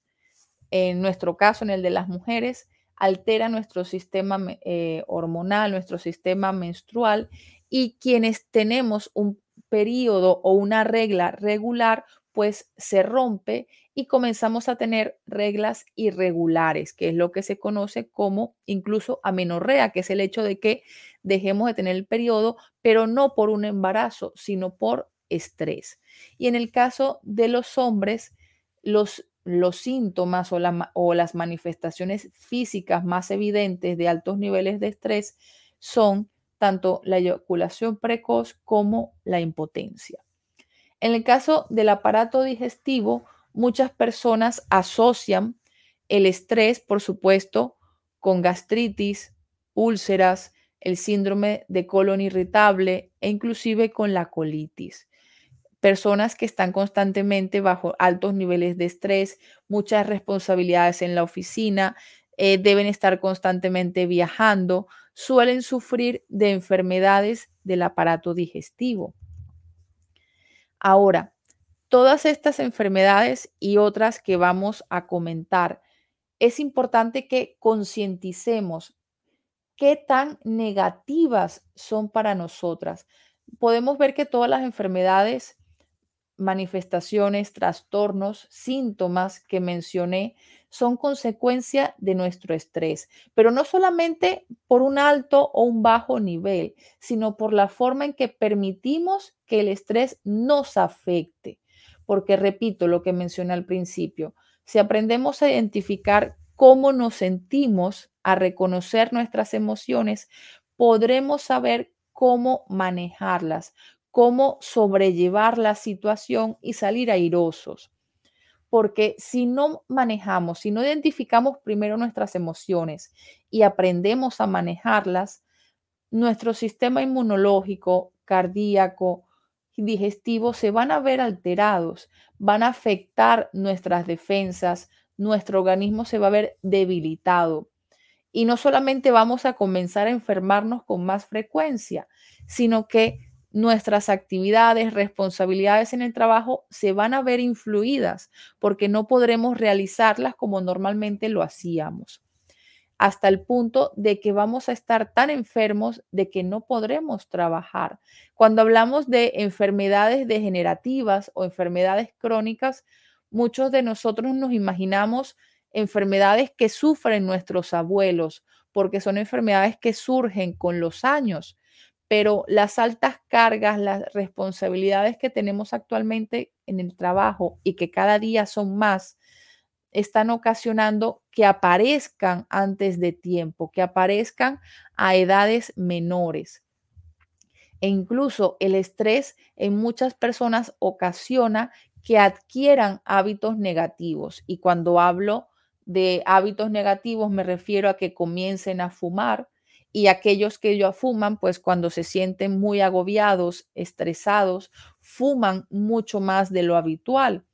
Speaker 1: en nuestro caso, en el de las mujeres, altera nuestro sistema eh, hormonal, nuestro sistema menstrual y quienes tenemos un periodo o una regla regular, pues se rompe y comenzamos a tener reglas irregulares, que es lo que se conoce como incluso amenorrea, que es el hecho de que dejemos de tener el periodo, pero no por un embarazo, sino por estrés. Y en el caso de los hombres, los, los síntomas o, o las manifestaciones físicas más evidentes de altos niveles de estrés son tanto la eyaculación precoz como la impotencia. En el caso del aparato digestivo, muchas personas asocian el estrés, por supuesto, con gastritis, úlceras, el síndrome de colon irritable e inclusive con la colitis. Personas que están constantemente bajo altos niveles de estrés, muchas responsabilidades en la oficina, eh, deben estar constantemente viajando, suelen sufrir de enfermedades del aparato digestivo. Ahora, todas estas enfermedades y otras que vamos a comentar, es importante que concienticemos qué tan negativas son para nosotras. Podemos ver que todas las enfermedades manifestaciones, trastornos, síntomas que mencioné son consecuencia de nuestro estrés, pero no solamente por un alto o un bajo nivel, sino por la forma en que permitimos que el estrés nos afecte. Porque repito lo que mencioné al principio, si aprendemos a identificar cómo nos sentimos, a reconocer nuestras emociones, podremos saber cómo manejarlas, cómo sobrellevar la situación y salir airosos. Porque si no manejamos, si no identificamos primero nuestras emociones y aprendemos a manejarlas, nuestro sistema inmunológico, cardíaco, digestivo se van a ver alterados, van a afectar nuestras defensas, nuestro organismo se va a ver debilitado. Y no solamente vamos a comenzar a enfermarnos con más frecuencia, sino que nuestras actividades, responsabilidades en el trabajo se van a ver influidas porque no podremos realizarlas como normalmente lo hacíamos, hasta el punto de que vamos a estar tan enfermos de que no podremos trabajar. Cuando hablamos de enfermedades degenerativas o enfermedades crónicas, muchos de nosotros nos imaginamos enfermedades que sufren nuestros abuelos porque son enfermedades que surgen con los años pero las altas cargas, las responsabilidades que tenemos actualmente en el trabajo y que cada día son más, están ocasionando que aparezcan antes de tiempo, que aparezcan a edades menores. E incluso el estrés en muchas personas ocasiona que adquieran hábitos negativos. Y cuando hablo de hábitos negativos me refiero a que comiencen a fumar, y aquellos que ya fuman, pues cuando se sienten muy agobiados, estresados, fuman mucho más de lo habitual.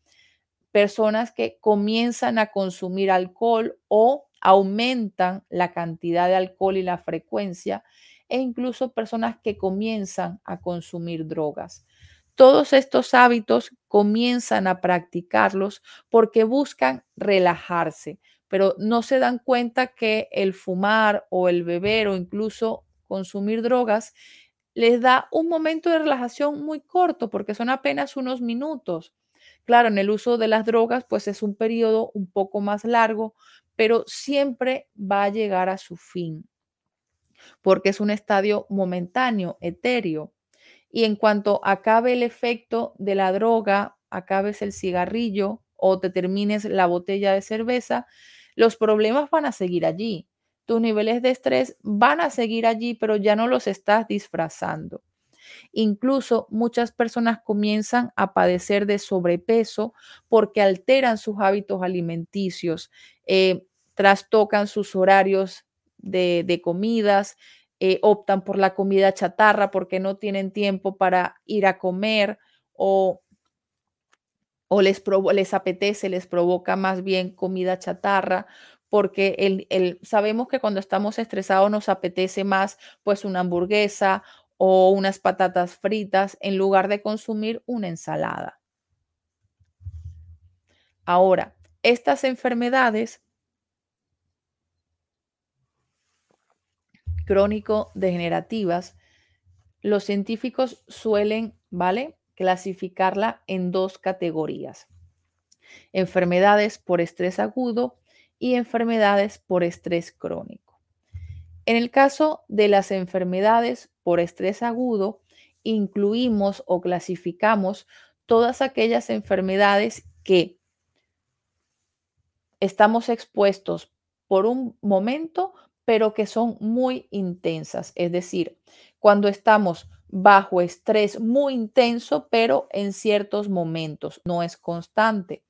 Speaker 1: Personas que comienzan a consumir alcohol o aumentan la cantidad de alcohol y la frecuencia, e incluso personas que comienzan a consumir drogas. Todos estos hábitos comienzan a practicarlos porque buscan relajarse, pero no se dan cuenta que el fumar o el beber o incluso consumir drogas les da un momento de relajación muy corto porque son apenas unos minutos. Claro, en el uso de las drogas pues es un periodo un poco más largo, pero siempre va a llegar a su fin porque es un estadio momentáneo, etéreo. Y en cuanto acabe el efecto de la droga, acabes el cigarrillo o te termines la botella de cerveza, los problemas van a seguir allí. Tus niveles de estrés van a seguir allí, pero ya no los estás disfrazando. Incluso muchas personas comienzan a padecer de sobrepeso porque alteran sus hábitos alimenticios, eh, trastocan sus horarios de, comidas, eh, optan por la comida chatarra porque no tienen tiempo para ir a comer o, o les, les apetece, les provoca más bien comida chatarra porque el, sabemos que cuando estamos estresados nos apetece más pues una hamburguesa o unas patatas fritas en lugar de consumir una ensalada. Ahora, estas enfermedades crónico-degenerativas, los científicos suelen, ¿vale? Clasificarla en dos categorías. Enfermedades por estrés agudo y enfermedades por estrés crónico. En el caso de las enfermedades por estrés agudo, incluimos o clasificamos todas aquellas enfermedades que estamos expuestos por un momento, pero que son muy intensas. Es decir, cuando estamos bajo estrés muy intenso, pero en ciertos momentos, no es constante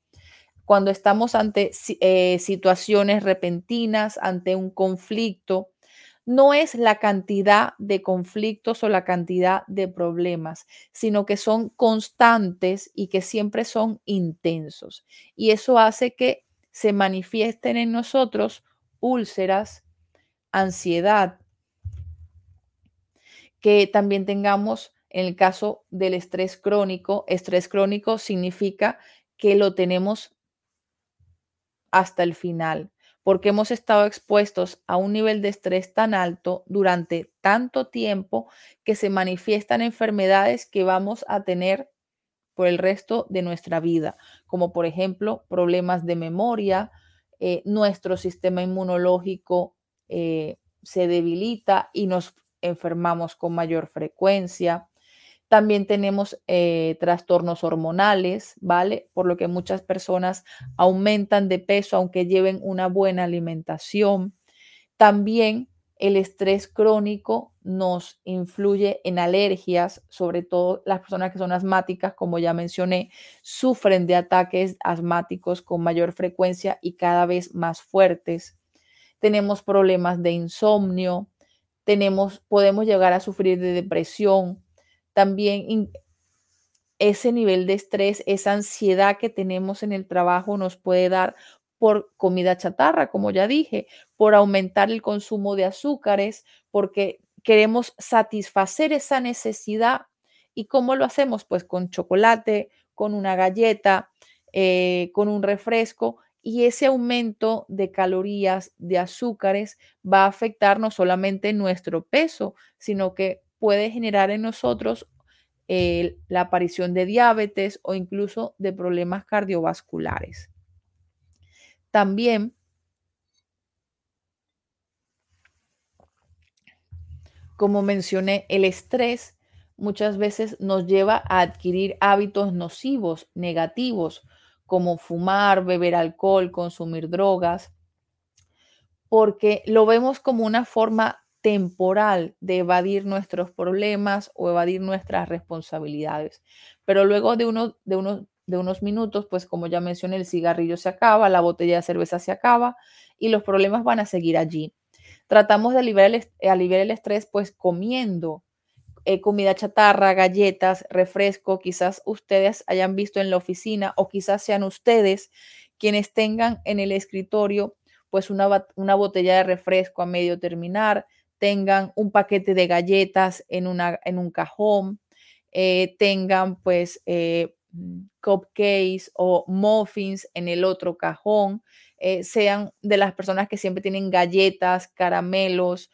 Speaker 1: cuando estamos ante eh, situaciones repentinas, ante un conflicto, no es la cantidad de conflictos o la cantidad de problemas, sino que son constantes y que siempre son intensos. Y eso hace que se manifiesten en nosotros úlceras, ansiedad, que también tengamos, en el caso del estrés crónico, estrés crónico significa que lo tenemos hasta el final, porque hemos estado expuestos a un nivel de estrés tan alto durante tanto tiempo que se manifiestan enfermedades que vamos a tener por el resto de nuestra vida, como por ejemplo problemas de memoria, eh, nuestro sistema inmunológico eh, se debilita y nos enfermamos con mayor frecuencia, también tenemos eh, trastornos hormonales, ¿vale? Por lo que muchas personas aumentan de peso aunque lleven una buena alimentación. También el estrés crónico nos influye en alergias, sobre todo las personas que son asmáticas, como ya mencioné, sufren de ataques asmáticos con mayor frecuencia y cada vez más fuertes. Tenemos problemas de insomnio, tenemos, podemos llegar a sufrir de depresión, también ese nivel de estrés, esa ansiedad que tenemos en el trabajo nos puede dar por comida chatarra, como ya dije, por aumentar el consumo de azúcares, porque queremos satisfacer esa necesidad. ¿Y cómo lo hacemos? Pues con chocolate, con una galleta, eh, con un refresco. Y ese aumento de calorías, de azúcares, va a afectar no solamente nuestro peso, sino que puede generar en nosotros la aparición de diabetes o incluso de problemas cardiovasculares. También como mencioné, el estrés muchas veces nos lleva a adquirir hábitos nocivos, negativos, como fumar, beber alcohol, consumir drogas, porque lo vemos como una forma temporal de evadir nuestros problemas o evadir nuestras responsabilidades. Pero luego de, de, de unos minutos, pues como ya mencioné, el cigarrillo se acaba, la botella de cerveza se acaba y los problemas van a seguir allí. Tratamos de aliviar el, aliviar el estrés pues comiendo eh, comida chatarra, galletas, refresco. Quizás ustedes hayan visto en la oficina o quizás sean ustedes quienes tengan en el escritorio pues una, una botella de refresco a medio terminar, tengan un paquete de galletas en, una, en un cajón, eh, tengan pues eh, mm, cupcakes o muffins en el otro cajón, eh, sean de las personas que siempre tienen galletas, caramelos,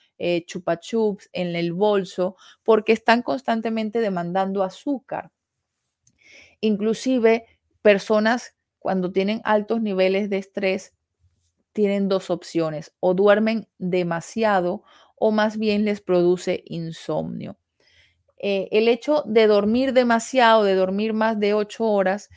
Speaker 1: chupa chups en el bolso, porque están constantemente demandando azúcar. Inclusive personas cuando tienen altos niveles de estrés tienen dos opciones, o duermen demasiado o más bien les produce insomnio. Eh, el hecho de dormir demasiado, de dormir más de ocho horas,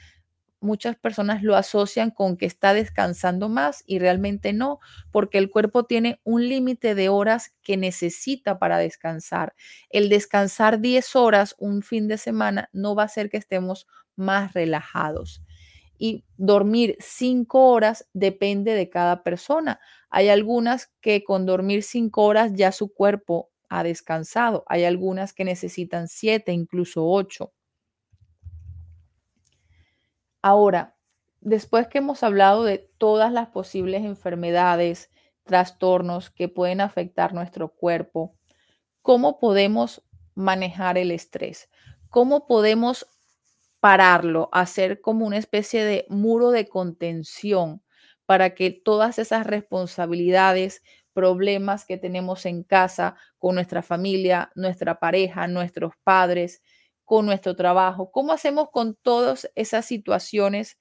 Speaker 1: muchas personas lo asocian con que está descansando más y realmente no, porque el cuerpo tiene un límite de horas que necesita para descansar. El descansar 10 horas un fin de semana no va a hacer que estemos más relajados. Y dormir 5 horas depende de cada persona. Hay algunas que con dormir 5 horas ya su cuerpo ha descansado. Hay algunas que necesitan 7, incluso 8. Ahora, después que hemos hablado de todas las posibles enfermedades, trastornos que pueden afectar nuestro cuerpo, ¿cómo podemos manejar el estrés? ¿Cómo podemos pararlo, hacer como una especie de muro de contención para que todas esas responsabilidades, problemas que tenemos en casa con nuestra familia, nuestra pareja, nuestros padres, con nuestro trabajo? ¿Cómo hacemos con todas esas situaciones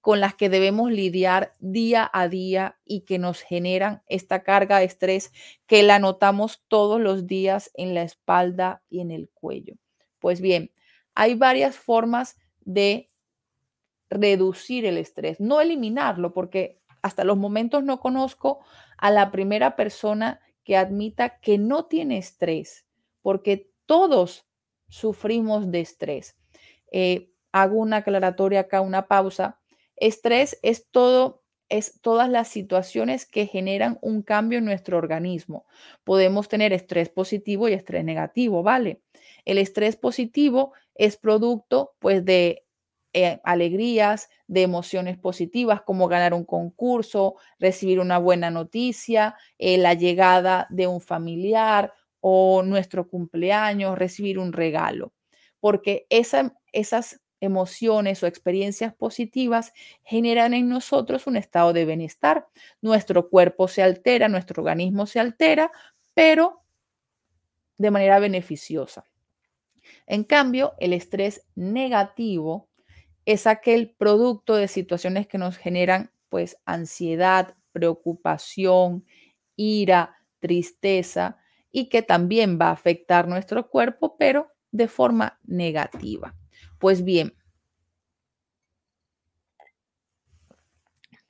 Speaker 1: con las que debemos lidiar día a día y que nos generan esta carga de estrés que la notamos todos los días en la espalda y en el cuello? Pues bien, hay varias formas de reducir el estrés, no eliminarlo, porque hasta los momentos no conozco a la primera persona que admita que no tiene estrés, porque todos sufrimos de estrés. Eh, hago una aclaratoria acá, una pausa. Estrés es todo, es todas las situaciones que generan un cambio en nuestro organismo. Podemos tener estrés positivo y estrés negativo, ¿vale? El estrés positivo es producto, pues, de eh, alegrías, de emociones positivas, como ganar un concurso, recibir una buena noticia, eh, la llegada de un familiar o nuestro cumpleaños, recibir un regalo, porque esas emociones o experiencias positivas generan en nosotros un estado de bienestar. Nuestro cuerpo se altera, nuestro organismo se altera, pero de manera beneficiosa. En cambio, el estrés negativo es aquel producto de situaciones que nos generan pues ansiedad, preocupación, ira, tristeza y que también va a afectar nuestro cuerpo, pero de forma negativa. Pues bien,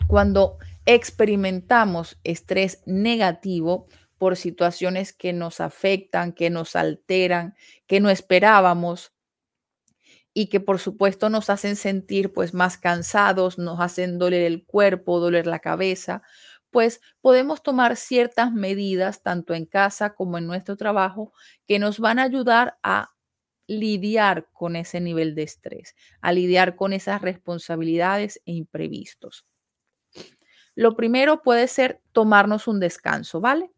Speaker 1: cuando experimentamos estrés negativo por situaciones que nos afectan, que nos alteran, que no esperábamos y que por supuesto nos hacen sentir pues más cansados, nos hacen doler el cuerpo, doler la cabeza, pues podemos tomar ciertas medidas, tanto en casa como en nuestro trabajo, que nos van a ayudar a lidiar con ese nivel de estrés, a lidiar con esas responsabilidades e imprevistos. Lo primero puede ser tomarnos un descanso, ¿vale?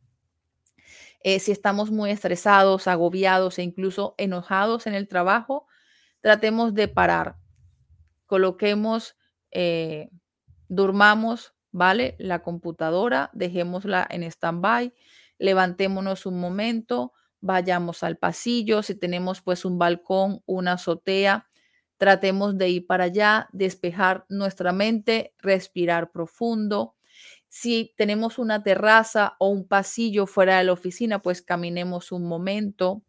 Speaker 1: Eh, si estamos muy estresados, agobiados e incluso enojados en el trabajo, tratemos de parar. Coloquemos, eh, durmamos ¿vale? La computadora, dejémosla en stand-by, levantémonos un momento, vayamos al pasillo, si tenemos pues un balcón, una azotea, tratemos de ir para allá, despejar nuestra mente, respirar profundo. Si tenemos una terraza o un pasillo fuera de la oficina, pues caminemos un momento.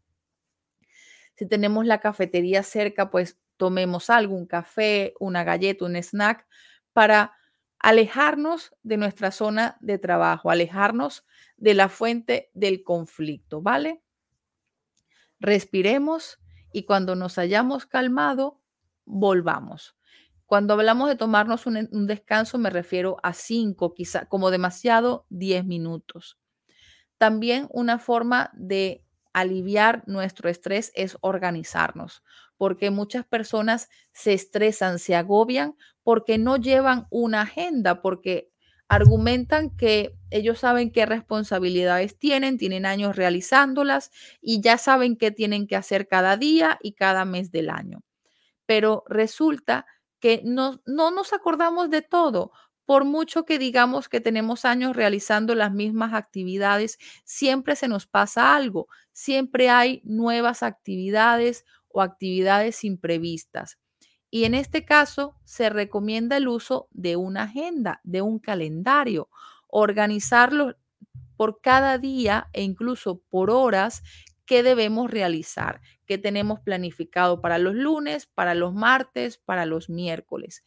Speaker 1: Si tenemos la cafetería cerca, pues tomemos algo, un café, una galleta, un snack, para alejarnos de nuestra zona de trabajo, alejarnos de la fuente del conflicto, ¿vale? Respiremos y cuando nos hayamos calmado, volvamos. Cuando hablamos de tomarnos un, descanso, me refiero a cinco, quizá como demasiado, diez minutos. También una forma de aliviar nuestro estrés es organizarnos, porque muchas personas se estresan, se agobian porque no llevan una agenda, porque argumentan que ellos saben qué responsabilidades tienen, tienen años realizándolas y ya saben qué tienen que hacer cada día y cada mes del año. Pero resulta que no, no nos acordamos de todo. Por mucho que digamos que tenemos años realizando las mismas actividades, siempre se nos pasa algo, siempre hay nuevas actividades o actividades imprevistas. Y en este caso se recomienda el uso de una agenda, de un calendario, organizarlo por cada día e incluso por horas que debemos realizar, que tenemos planificado para los lunes, para los martes, para los miércoles.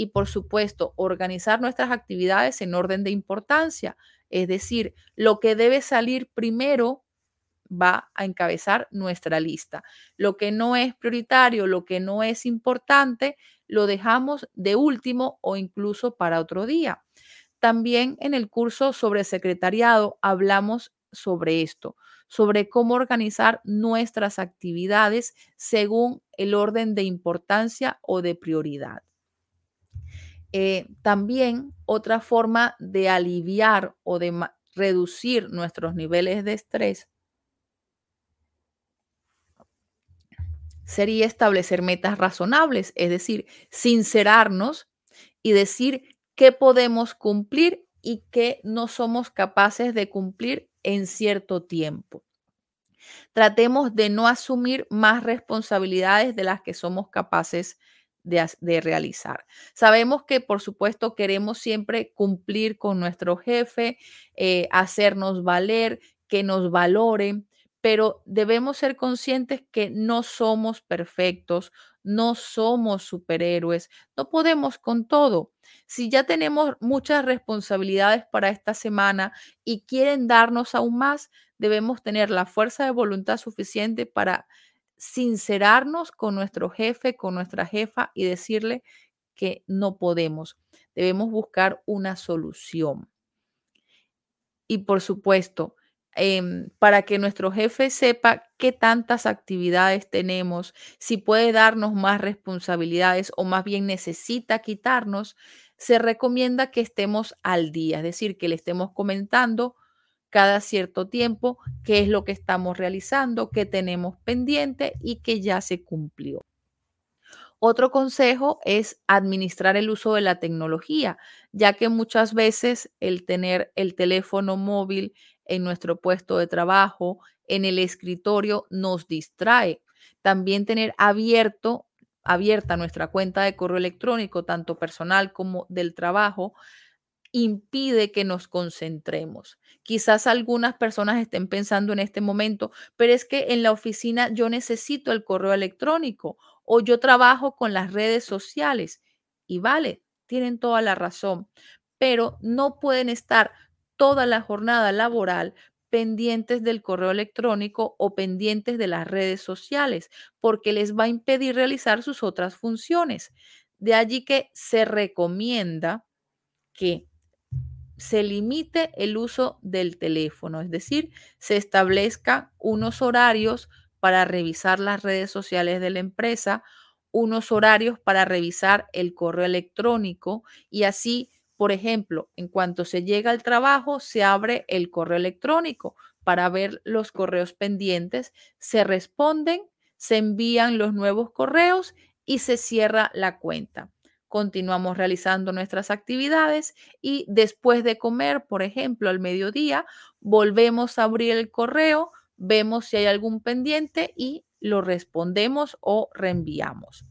Speaker 1: y por supuesto organizar nuestras actividades en orden de importancia. Es decir, lo que debe salir primero va a encabezar nuestra lista. Lo que no es prioritario, lo que no es importante, lo dejamos de último o incluso para otro día. También en el curso sobre secretariado hablamos sobre esto, sobre cómo organizar nuestras actividades según el orden de importancia o de prioridad. Eh, también otra forma de aliviar o de reducir nuestros niveles de estrés sería establecer metas razonables, es decir, sincerarnos y decir qué podemos cumplir y qué no somos capaces de cumplir en cierto tiempo. Tratemos de no asumir más responsabilidades de las que somos capaces de, realizar. Sabemos que, por supuesto, queremos siempre cumplir con nuestro jefe, eh, hacernos valer, que nos valoren, pero debemos ser conscientes que no somos perfectos, no somos superhéroes, no podemos con todo. Si ya tenemos muchas responsabilidades para esta semana y quieren darnos aún más, debemos tener la fuerza de voluntad suficiente para sincerarnos con nuestro jefe, con nuestra jefa y decirle que no podemos. Debemos buscar una solución. Y por supuesto, Em, para que nuestro jefe sepa qué tantas actividades tenemos, si puede darnos más responsabilidades o más bien necesita quitarnos, se recomienda que estemos al día, es decir, que le estemos comentando cada cierto tiempo qué es lo que estamos realizando, qué tenemos pendiente y que ya se cumplió. Otro consejo es administrar el uso de la tecnología, ya que muchas veces el tener el teléfono móvil en nuestro puesto de trabajo, en el escritorio, nos distrae. También tener abierto, abierta nuestra cuenta de correo electrónico, tanto personal como del trabajo, impide que nos concentremos. Quizás algunas personas estén pensando en este momento, pero es que en la oficina yo necesito el correo electrónico o yo trabajo con las redes sociales. Y vale, tienen toda la razón, pero no pueden estar toda la jornada laboral pendientes del correo electrónico o pendientes de las redes sociales, porque les va a impedir realizar sus otras funciones. De allí que se recomienda que se limite el uso del teléfono, es decir, se establezca unos horarios para revisar las redes sociales de la empresa, unos horarios para revisar el correo electrónico y así por ejemplo, en cuanto se llega al trabajo, se abre el correo electrónico para ver los correos pendientes, se responden, se envían los nuevos correos y se cierra la cuenta. Continuamos realizando nuestras actividades y después de comer, por ejemplo, al mediodía, volvemos a abrir el correo, vemos si hay algún pendiente y lo respondemos o reenviamos.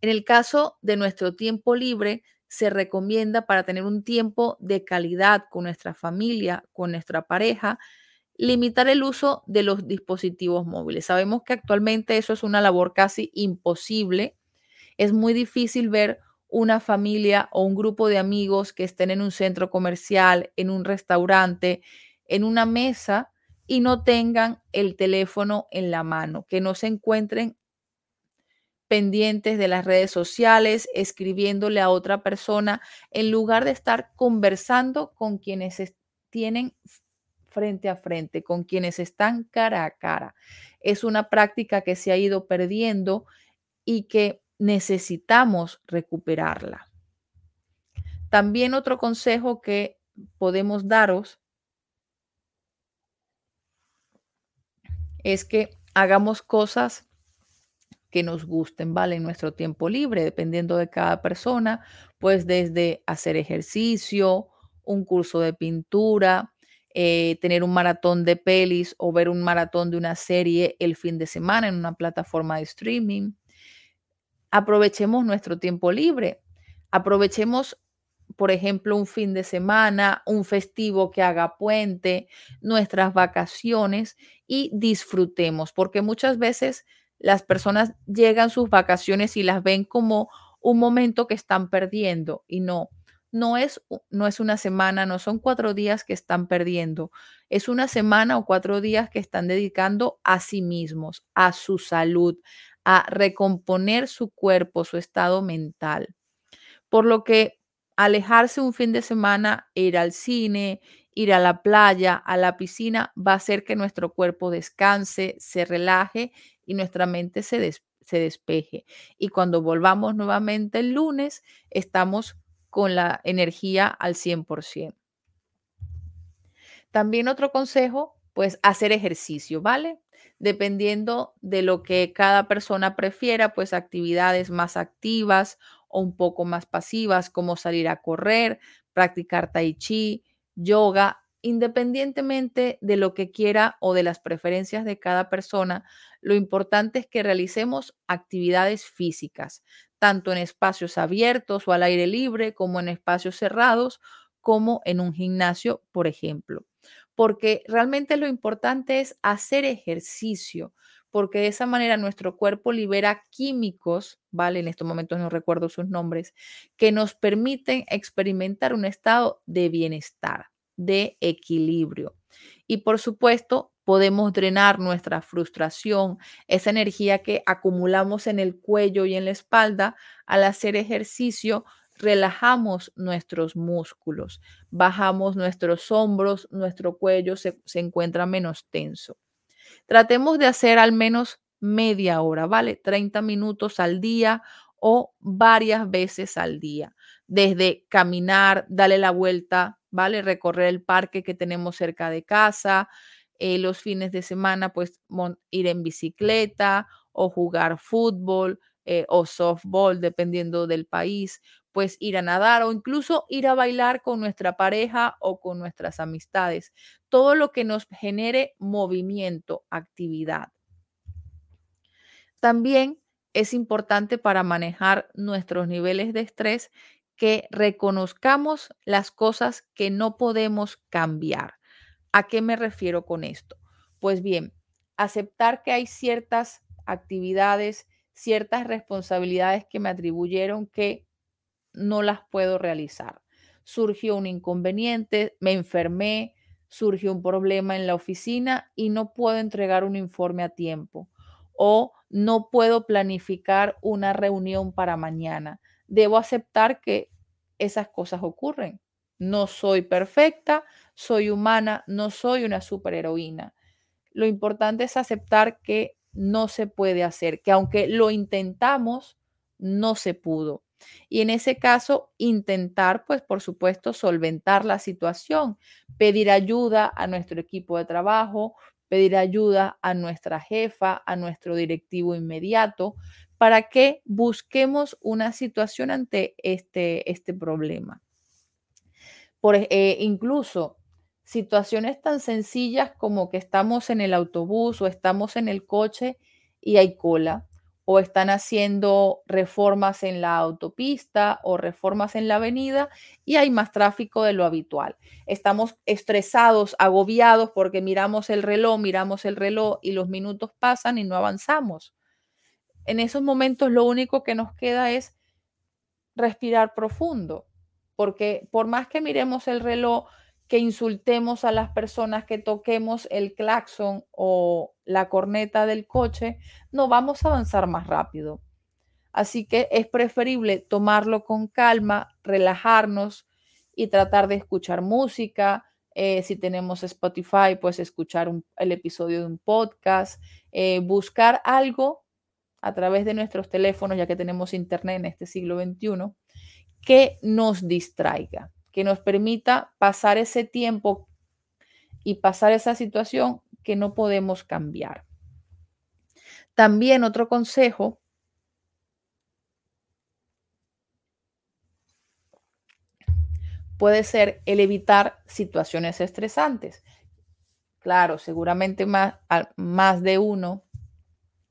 Speaker 1: En el caso de nuestro tiempo libre, se recomienda para tener un tiempo de calidad con nuestra familia, con nuestra pareja, limitar el uso de los dispositivos móviles. Sabemos que actualmente eso es una labor casi imposible. Es muy difícil ver una familia o un grupo de amigos que estén en un centro comercial, en un restaurante, en una mesa y no tengan el teléfono en la mano, que no se encuentren pendientes de las redes sociales, escribiéndole a otra persona, en lugar de estar conversando con quienes tienen frente a frente, con quienes están cara a cara. Es una práctica que se ha ido perdiendo y que necesitamos recuperarla. También otro consejo que podemos daros es que hagamos cosas que nos gusten, ¿vale? Nuestro tiempo libre, dependiendo de cada persona, pues desde hacer ejercicio, un curso de pintura, eh, tener un maratón de pelis o ver un maratón de una serie el fin de semana en una plataforma de streaming. Aprovechemos nuestro tiempo libre. Aprovechemos, por ejemplo, un fin de semana, un festivo que haga puente, nuestras vacaciones y disfrutemos, porque muchas veces las personas llegan sus vacaciones y las ven como un momento que están perdiendo y no, no es, no es una semana, no son cuatro días que están perdiendo, es una semana o cuatro días que están dedicando a sí mismos, a su salud, a recomponer su cuerpo, su estado mental. Por lo que alejarse un fin de semana, ir al cine, ir a la playa, a la piscina, va a hacer que nuestro cuerpo descanse, se relaje y nuestra mente se, despeje. Y cuando volvamos nuevamente el lunes, estamos con la energía al 100%. También otro consejo, pues hacer ejercicio, ¿vale? Dependiendo de lo que cada persona prefiera, pues actividades más activas o un poco más pasivas, como salir a correr, practicar tai chi, yoga, independientemente de lo que quiera o de las preferencias de cada persona, lo importante es que realicemos actividades físicas, tanto en espacios abiertos o al aire libre, como en espacios cerrados, como en un gimnasio, por ejemplo. Porque realmente lo importante es hacer ejercicio, porque de esa manera nuestro cuerpo libera químicos, ¿vale? En estos momentos no recuerdo sus nombres, que nos permiten experimentar un estado de bienestar, de equilibrio. Y por supuesto, podemos drenar nuestra frustración, esa energía que acumulamos en el cuello y en la espalda al hacer ejercicio. Relajamos nuestros músculos, bajamos nuestros hombros, nuestro cuello se, se encuentra menos tenso. Tratemos de hacer al menos media hora, ¿vale? 30 minutos al día o varias veces al día. Desde caminar, darle la vuelta, ¿vale? Recorrer el parque que tenemos cerca de casa. Eh, los fines de semana, pues ir en bicicleta o jugar fútbol eh, o softball, dependiendo del país, pues ir a nadar o incluso ir a bailar con nuestra pareja o con nuestras amistades todo lo que nos genere movimiento, actividad. También es importante para manejar nuestros niveles de estrés que reconozcamos las cosas que no podemos cambiar. ¿A qué me refiero con esto? Pues bien, aceptar que hay ciertas actividades, ciertas responsabilidades que me atribuyeron que no las puedo realizar. Surgió un inconveniente, me enfermé, surgió un problema en la oficina y no puedo entregar un informe a tiempo o no puedo planificar una reunión para mañana. Debo aceptar que esas cosas ocurren. No soy perfecta, soy humana, no soy una superheroína. Lo importante es aceptar que no se puede hacer, que aunque lo intentamos, no se pudo. Y en ese caso, intentar, pues por supuesto, solventar la situación, pedir ayuda a nuestro equipo de trabajo, pedir ayuda a nuestra jefa, a nuestro directivo inmediato, para que busquemos una situación ante este, este problema. Por, eh, incluso situaciones tan sencillas como que estamos en el autobús o estamos en el coche y hay cola o están haciendo reformas en la autopista o reformas en la avenida y hay más tráfico de lo habitual. Estamos estresados, agobiados porque miramos el reloj, miramos el reloj y los minutos pasan y no avanzamos. En esos momentos lo único que nos queda es respirar profundo, porque por más que miremos el reloj, que insultemos a las personas, que toquemos el claxon o la corneta del coche, no vamos a avanzar más rápido. Así que es preferible tomarlo con calma, relajarnos y tratar de escuchar música. Eh, si tenemos Spotify, pues escuchar el episodio de un podcast, eh, buscar algo a través de nuestros teléfonos, ya que tenemos internet en este siglo XXI, que nos distraiga que nos permita pasar ese tiempo y pasar esa situación que no podemos cambiar. También otro consejo puede ser el evitar situaciones estresantes. Claro, seguramente más, más de uno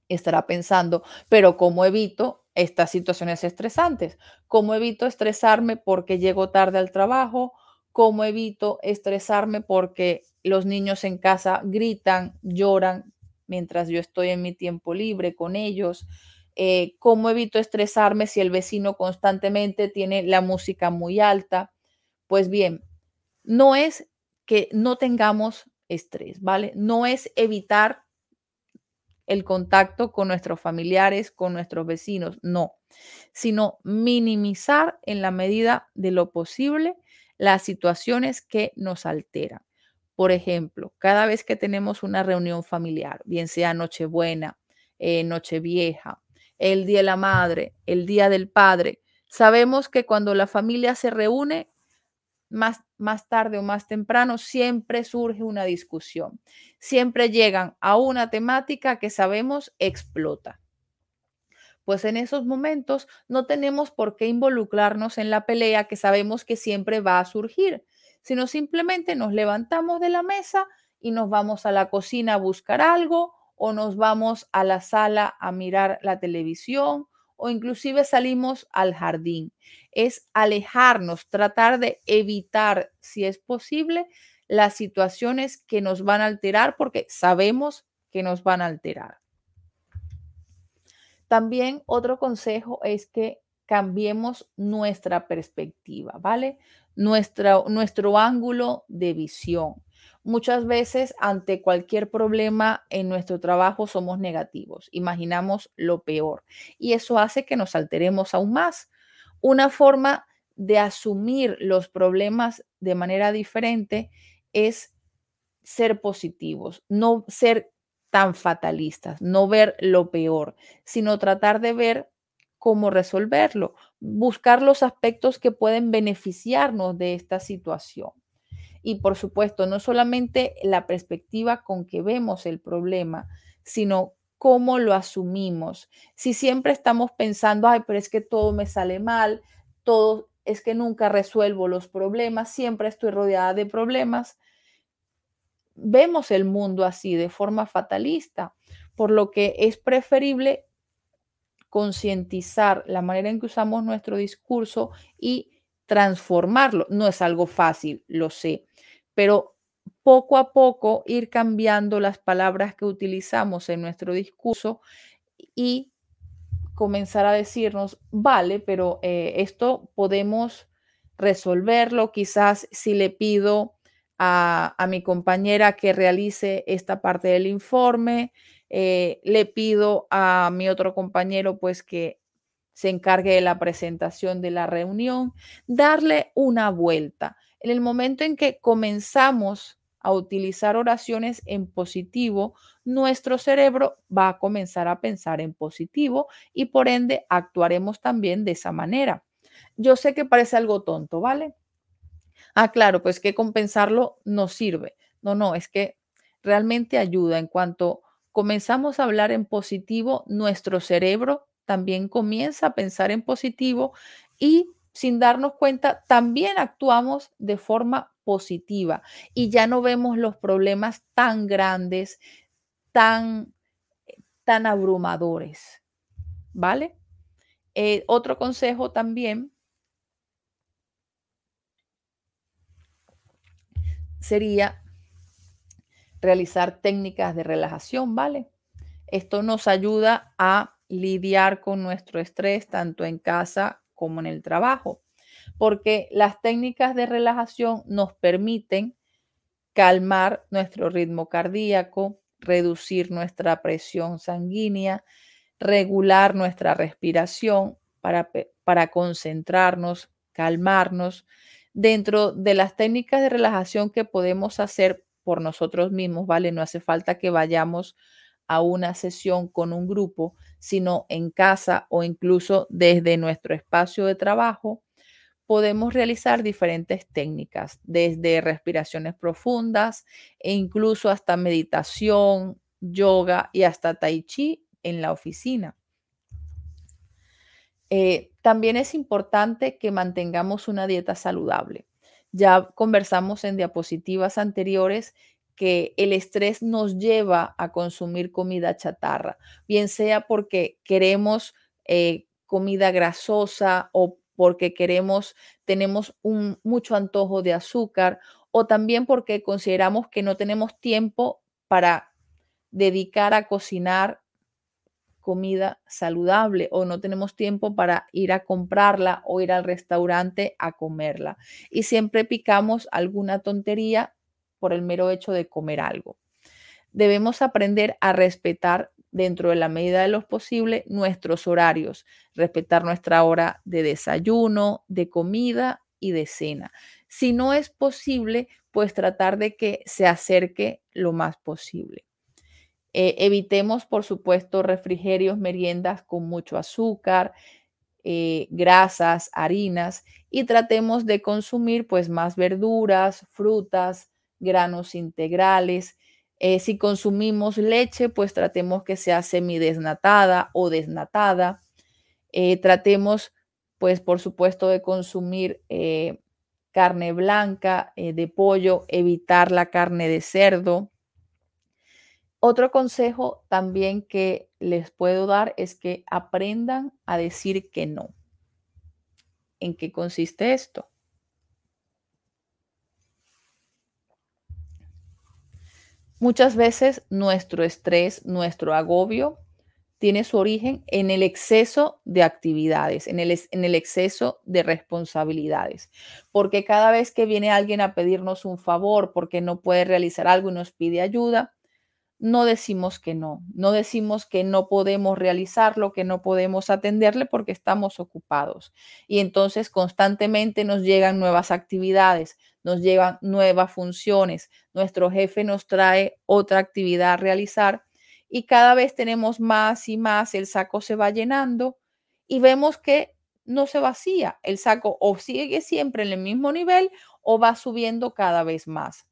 Speaker 1: estará pensando, pero ¿cómo evito estas situaciones estresantes. ¿Cómo evito estresarme porque llego tarde al trabajo? ¿Cómo evito estresarme porque los niños en casa gritan, lloran mientras yo estoy en mi tiempo libre con ellos? Eh, ¿Cómo evito estresarme si el vecino constantemente tiene la música muy alta? Pues bien, no es que no tengamos estrés, ¿vale? No es evitar el contacto con nuestros familiares, con nuestros vecinos, no, sino minimizar en la medida de lo posible las situaciones que nos alteran. Por ejemplo, cada vez que tenemos una reunión familiar, bien sea Nochebuena, eh, Nochevieja, el Día de la Madre, el Día del Padre, sabemos que cuando la familia se reúne, más, más tarde o más temprano, siempre surge una discusión. Siempre llegan a una temática que sabemos explota. Pues en esos momentos no tenemos por qué involucrarnos en la pelea que sabemos que siempre va a surgir, sino simplemente nos levantamos de la mesa y nos vamos a la cocina a buscar algo o nos vamos a la sala a mirar la televisión o inclusive salimos al jardín. Es alejarnos, tratar de evitar, si es posible, las situaciones que nos van a alterar porque sabemos que nos van a alterar. También otro consejo es que cambiemos nuestra perspectiva, ¿vale? nuestro ángulo de visión. Muchas veces ante cualquier problema en nuestro trabajo somos negativos, imaginamos lo peor y eso hace que nos alteremos aún más. Una forma de asumir los problemas de manera diferente es ser positivos, no ser tan fatalistas, no ver lo peor, sino tratar de ver cómo resolverlo, buscar los aspectos que pueden beneficiarnos de esta situación y por supuesto, no solamente la perspectiva con que vemos el problema, sino cómo lo asumimos. Si siempre estamos pensando, ay, pero es que todo me sale mal, todo es que nunca resuelvo los problemas, siempre estoy rodeada de problemas, vemos el mundo así de forma fatalista, por lo que es preferible concientizar la manera en que usamos nuestro discurso y transformarlo. No es algo fácil, lo sé, pero poco a poco ir cambiando las palabras que utilizamos en nuestro discurso y comenzar a decirnos, vale, pero eh, esto podemos resolverlo. Quizás si le pido a, mi compañera que realice esta parte del informe, eh, le pido a mi otro compañero pues que se encargue de la presentación de la reunión, darle una vuelta. En el momento en que comenzamos a utilizar oraciones en positivo, nuestro cerebro va a comenzar a pensar en positivo y por ende actuaremos también de esa manera. Yo sé que parece algo tonto, ¿vale? Ah, claro, pues que compensarlo no sirve. No, no, es que realmente ayuda. En cuanto comenzamos a hablar en positivo, nuestro cerebro también comienza a pensar en positivo y sin darnos cuenta, también actuamos de forma positiva y ya no vemos los problemas tan grandes, tan, tan abrumadores. ¿Vale? Eh, otro consejo también sería realizar técnicas de relajación, ¿vale? Esto nos ayuda a lidiar con nuestro estrés tanto en casa como en el trabajo, porque las técnicas de relajación nos permiten calmar nuestro ritmo cardíaco, reducir nuestra presión sanguínea, regular nuestra respiración para, para concentrarnos, calmarnos. Dentro de las técnicas de relajación que podemos hacer por nosotros mismos, ¿vale? No hace falta que vayamos a una sesión con un grupo, sino en casa o incluso desde nuestro espacio de trabajo, podemos realizar diferentes técnicas, desde respiraciones profundas e incluso hasta meditación, yoga y hasta tai chi en la oficina. Eh, también es importante que mantengamos una dieta saludable. Ya conversamos en diapositivas anteriores que el estrés nos lleva a consumir comida chatarra, bien sea porque queremos eh, comida grasosa o porque queremos, tenemos un, mucho antojo de azúcar o también porque consideramos que no tenemos tiempo para dedicar a cocinar comida saludable o no tenemos tiempo para ir a comprarla o ir al restaurante a comerla. Y siempre picamos alguna tontería por el mero hecho de comer algo. Debemos aprender a respetar dentro de la medida de lo posible nuestros horarios, respetar nuestra hora de desayuno, de comida y de cena. Si no es posible, pues tratar de que se acerque lo más posible. Eh, evitemos, por supuesto, refrigerios, meriendas con mucho azúcar, eh, grasas, harinas y tratemos de consumir pues más verduras, frutas, granos integrales. Eh, si consumimos leche, pues tratemos que sea semidesnatada o desnatada. tratemos, pues por supuesto, de consumir carne blanca, de pollo, evitar la carne de cerdo. Otro consejo también que les puedo dar es que aprendan a decir que no. ¿En qué consiste esto? Muchas veces nuestro estrés, nuestro agobio tiene su origen en el exceso de actividades, en el, exceso de responsabilidades. Porque cada vez que viene alguien a pedirnos un favor porque no puede realizar algo y nos pide ayuda, no decimos que no, no decimos que no podemos realizarlo, que no podemos atenderle porque estamos ocupados. Y entonces constantemente nos llegan nuevas actividades, nos llegan nuevas funciones, nuestro jefe nos trae otra actividad a realizar y cada vez tenemos más y más, el saco se va llenando y vemos que no se vacía, el saco o sigue siempre en el mismo nivel o va subiendo cada vez más.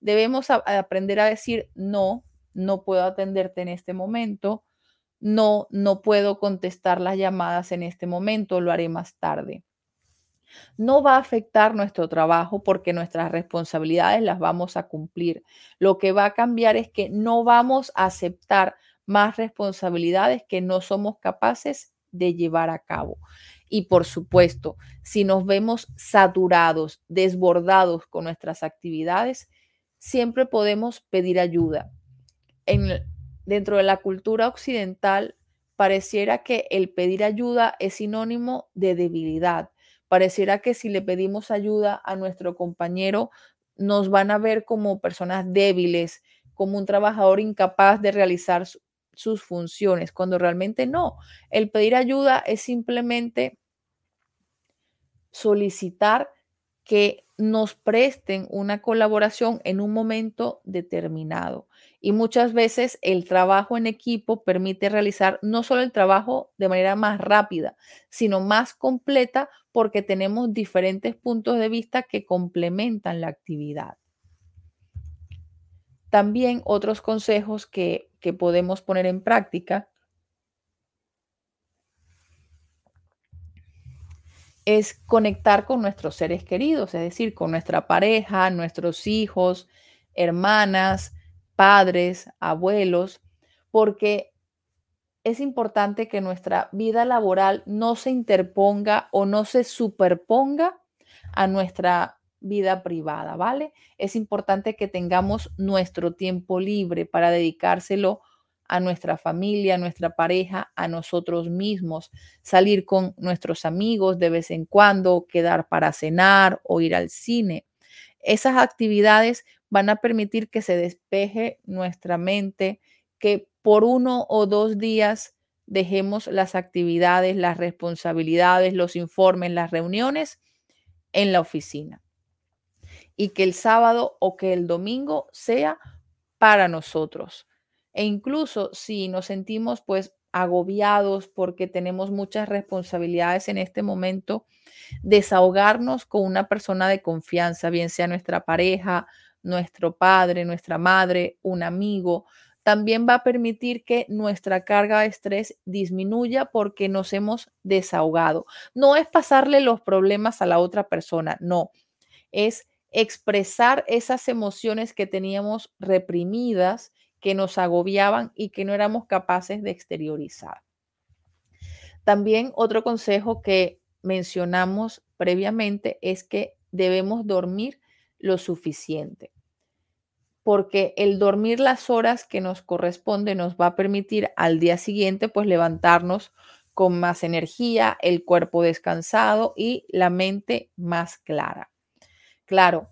Speaker 1: Debemos aprender a decir no no puedo atenderte en este momento, no, no puedo contestar las llamadas en este momento, lo haré más tarde. No va a afectar nuestro trabajo porque nuestras responsabilidades las vamos a cumplir. Lo que va a cambiar es que no vamos a aceptar más responsabilidades que no somos capaces de llevar a cabo. Y por supuesto, si nos vemos saturados, desbordados con nuestras actividades, siempre podemos pedir ayuda dentro de la cultura occidental pareciera que el pedir ayuda es sinónimo de debilidad. Pareciera que si le pedimos ayuda a nuestro compañero, nos van a ver como personas débiles, como un trabajador incapaz de realizar sus funciones, cuando realmente no. El pedir ayuda es simplemente solicitar que nos presten una colaboración en un momento determinado. Y muchas veces el trabajo en equipo permite realizar no solo el trabajo de manera más rápida, sino más completa porque tenemos diferentes puntos de vista que complementan la actividad. También otros consejos que, que podemos poner en práctica es conectar con nuestros seres queridos, es decir, con nuestra pareja, nuestros hijos, hermanas, padres, abuelos, porque es importante que nuestra vida laboral no se interponga o no se superponga a nuestra vida privada, ¿vale? Es importante que tengamos nuestro tiempo libre para dedicárselo a nuestra familia, a nuestra pareja, a nosotros mismos, salir con nuestros amigos de vez en cuando, quedar para cenar o ir al cine. Esas actividades van a permitir que se despeje nuestra mente, que por uno o dos días dejemos las actividades, las responsabilidades, los informes, las reuniones en la oficina. Y que el sábado o que el domingo sea para nosotros. E incluso si nos sentimos pues agobiados porque tenemos muchas responsabilidades en este momento, desahogarnos con una persona de confianza, bien sea nuestra pareja, nuestro padre, nuestra madre, un amigo, también va a permitir que nuestra carga de estrés disminuya porque nos hemos desahogado. No es pasarle los problemas a la otra persona, no, es expresar esas emociones que teníamos reprimidas, que nos agobiaban y que no éramos capaces de exteriorizar. También otro consejo que mencionamos previamente es que debemos dormir lo suficiente. porque el dormir las horas que nos corresponde nos va a permitir al día siguiente pues levantarnos con más energía, el cuerpo descansado y la mente más clara. Claro,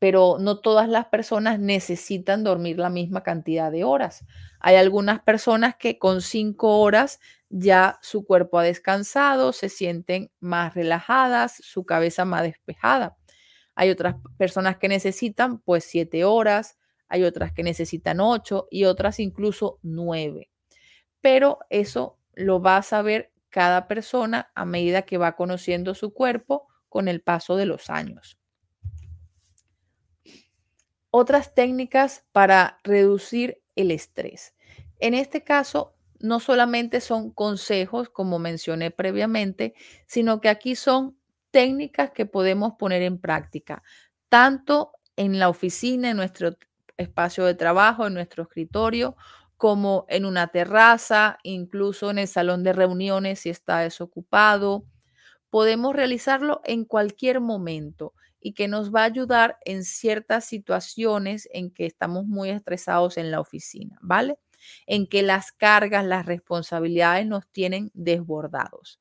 Speaker 1: pero no todas las personas necesitan dormir la misma cantidad de horas. Hay algunas personas que con cinco horas ya su cuerpo ha descansado, se sienten más relajadas, su cabeza más despejada. Hay otras personas que necesitan pues siete horas, hay otras que necesitan ocho y otras incluso nueve. Pero eso lo va a saber cada persona a medida que va conociendo su cuerpo con el paso de los años. Otras técnicas para reducir el estrés. En este caso, no solamente son consejos, como mencioné previamente, sino que aquí son técnicas que podemos poner en práctica, tanto en la oficina, en nuestro espacio de trabajo, en nuestro escritorio, como en una terraza, incluso en el salón de reuniones si está desocupado. Podemos realizarlo en cualquier momento y que nos va a ayudar en ciertas situaciones en que estamos muy estresados en la oficina, ¿vale? En que las cargas, las responsabilidades nos tienen desbordados.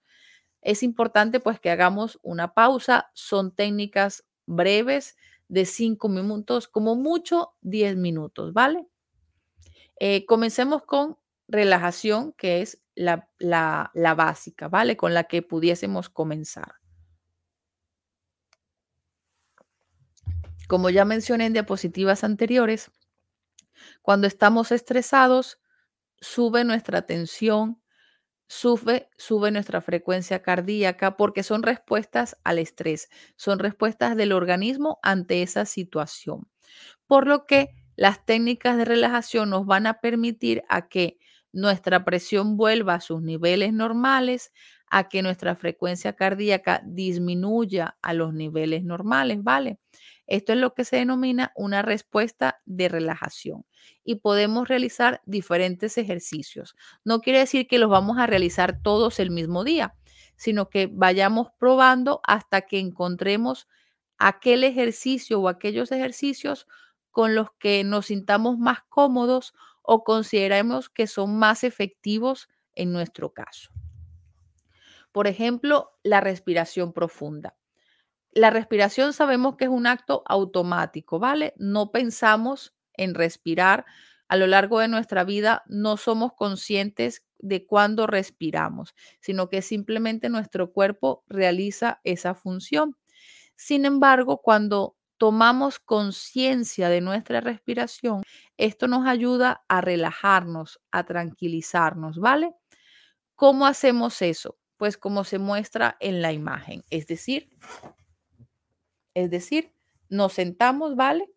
Speaker 1: Es importante pues que hagamos una pausa, son técnicas breves de cinco minutos, como mucho 10 minutos, ¿vale? Eh, comencemos con relajación, que es la, la básica, ¿vale? Con la que pudiésemos comenzar. Como ya mencioné en diapositivas anteriores, cuando estamos estresados, sube nuestra tensión, sube, sube nuestra frecuencia cardíaca porque son respuestas al estrés, son respuestas del organismo ante esa situación. Por lo que las técnicas de relajación nos van a permitir a que nuestra presión vuelva a sus niveles normales, a que nuestra frecuencia cardíaca disminuya a los niveles normales, ¿vale? Esto es lo que se denomina una respuesta de relajación y podemos realizar diferentes ejercicios. No quiere decir que los vamos a realizar todos el mismo día, sino que vayamos probando hasta que encontremos aquel ejercicio o aquellos ejercicios con los que nos sintamos más cómodos o consideremos que son más efectivos en nuestro caso. Por ejemplo, la respiración profunda. La respiración sabemos que es un acto automático, ¿vale? No pensamos en respirar. A lo largo de nuestra vida no somos conscientes de cuándo respiramos, sino que simplemente nuestro cuerpo realiza esa función. Sin embargo, cuando tomamos conciencia de nuestra respiración, esto nos ayuda a relajarnos, a tranquilizarnos, ¿vale? ¿Cómo hacemos eso? Pues como se muestra en la imagen, es decir, es decir, nos sentamos, ¿vale?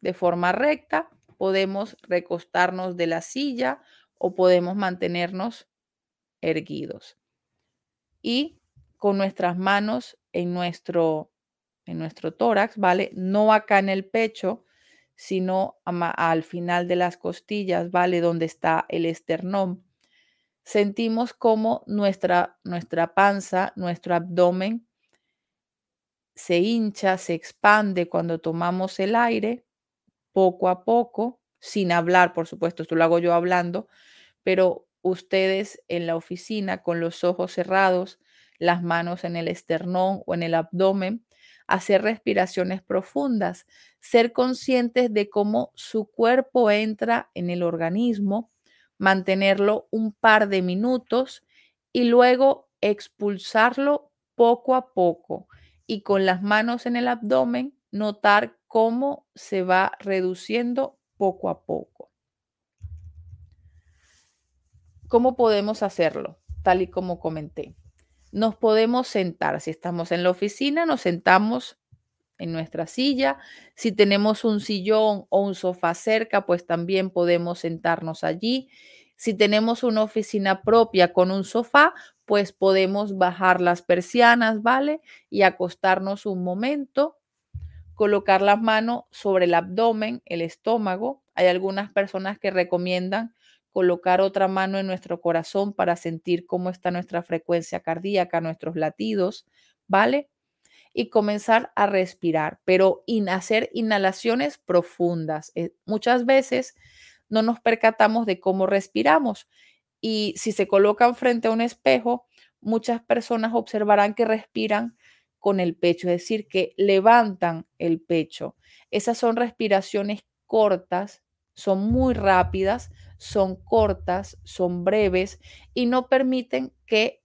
Speaker 1: De forma recta, podemos recostarnos de la silla o podemos mantenernos erguidos. Y con nuestras manos en nuestro, en nuestro tórax, ¿vale? No acá en el pecho, sino al final de las costillas, ¿vale? Donde está el esternón. Sentimos como nuestra, nuestra panza, nuestro abdomen se hincha, se expande cuando tomamos el aire, poco a poco, sin hablar, por supuesto, esto lo hago yo hablando, pero ustedes en la oficina con los ojos cerrados, las manos en el esternón o en el abdomen, hacer respiraciones profundas, ser conscientes de cómo su cuerpo entra en el organismo, mantenerlo un par de minutos y luego expulsarlo poco a poco y con las manos en el abdomen notar cómo se va reduciendo poco a poco. ¿Cómo podemos hacerlo? Tal y como comenté. Nos podemos sentar. Si estamos en la oficina, nos sentamos en nuestra silla. Si tenemos un sillón o un sofá cerca, pues también podemos sentarnos allí. Si tenemos una oficina propia con un sofá, pues podemos bajar las persianas, ¿vale? Y acostarnos un momento, colocar las manos sobre el abdomen, el estómago. Hay algunas personas que recomiendan colocar otra mano en nuestro corazón para sentir cómo está nuestra frecuencia cardíaca, nuestros latidos, ¿vale? y comenzar a respirar, pero hacer inhalaciones profundas. Eh, muchas veces no nos percatamos de cómo respiramos y si se colocan frente a un espejo, muchas personas observarán que respiran con el pecho, es decir, que levantan el pecho. Esas son respiraciones cortas, son muy rápidas, son cortas, son breves y no permiten que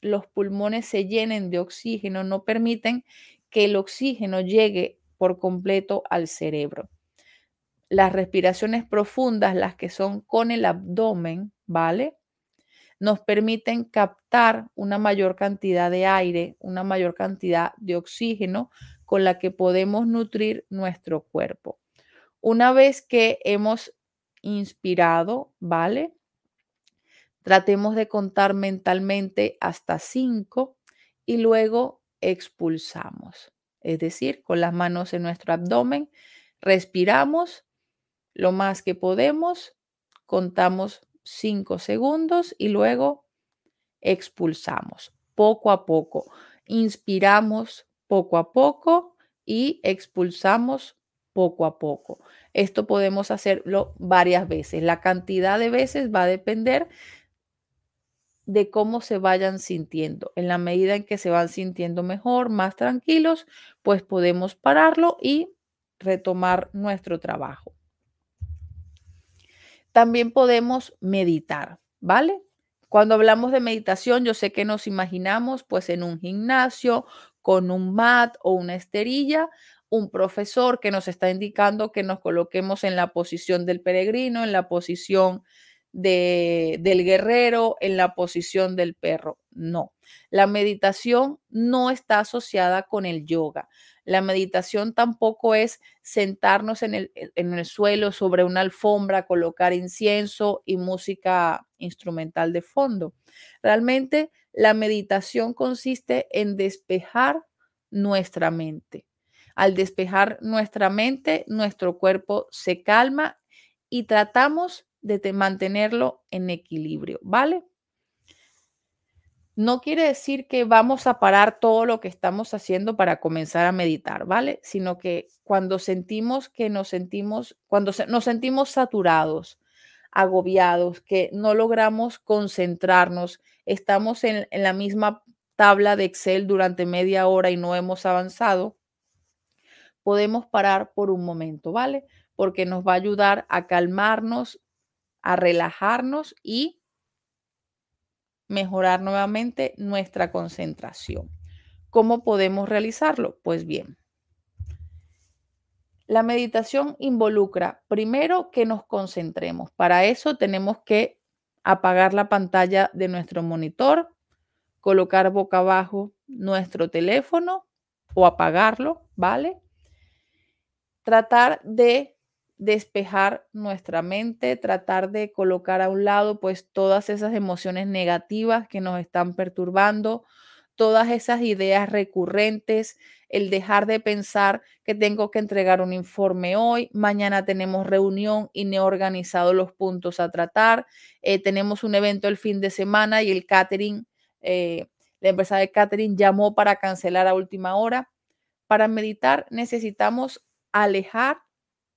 Speaker 1: los pulmones se llenen de oxígeno, no permiten que el oxígeno llegue por completo al cerebro. Las respiraciones profundas, las que son con el abdomen, ¿vale? Nos permiten captar una mayor cantidad de aire, una mayor cantidad de oxígeno con la que podemos nutrir nuestro cuerpo. Una vez que hemos inspirado, ¿vale? Tratemos de contar mentalmente hasta cinco y luego expulsamos. Es decir, con las manos en nuestro abdomen, respiramos lo más que podemos, contamos cinco segundos y luego expulsamos poco a poco. Inspiramos poco a poco y expulsamos poco a poco. Esto podemos hacerlo varias veces. La cantidad de veces va a depender de cómo se vayan sintiendo. En la medida en que se van sintiendo mejor, más tranquilos, pues podemos pararlo y retomar nuestro trabajo. También podemos meditar, ¿vale? Cuando hablamos de meditación, yo sé que nos imaginamos pues en un gimnasio con un mat o una esterilla, un profesor que nos está indicando que nos coloquemos en la posición del peregrino, en la posición del guerrero en la posición del perro. No, la meditación no está asociada con el yoga. La meditación tampoco es sentarnos en el, en el suelo sobre una alfombra, colocar incienso y música instrumental de fondo. Realmente la meditación consiste en despejar nuestra mente. Al despejar nuestra mente, nuestro cuerpo se calma y tratamos de mantenerlo en equilibrio, ¿vale? No quiere decir que vamos a parar todo lo que estamos haciendo para comenzar a meditar, ¿vale? Sino que cuando sentimos que nos sentimos, cuando nos sentimos saturados, agobiados, que no logramos concentrarnos, estamos en, en la misma tabla de Excel durante media hora y no hemos avanzado, podemos parar por un momento, ¿vale? Porque nos va a ayudar a calmarnos a relajarnos y mejorar nuevamente nuestra concentración. ¿Cómo podemos realizarlo? Pues bien, la meditación involucra primero que nos concentremos. Para eso tenemos que apagar la pantalla de nuestro monitor, colocar boca abajo nuestro teléfono o apagarlo, ¿vale? Tratar de despejar nuestra mente, tratar de colocar a un lado pues todas esas emociones negativas que nos están perturbando, todas esas ideas recurrentes, el dejar de pensar que tengo que entregar un informe hoy, mañana tenemos reunión y no he organizado los puntos a tratar, eh, tenemos un evento el fin de semana y el catering, eh, la empresa de catering llamó para cancelar a última hora. Para meditar necesitamos alejar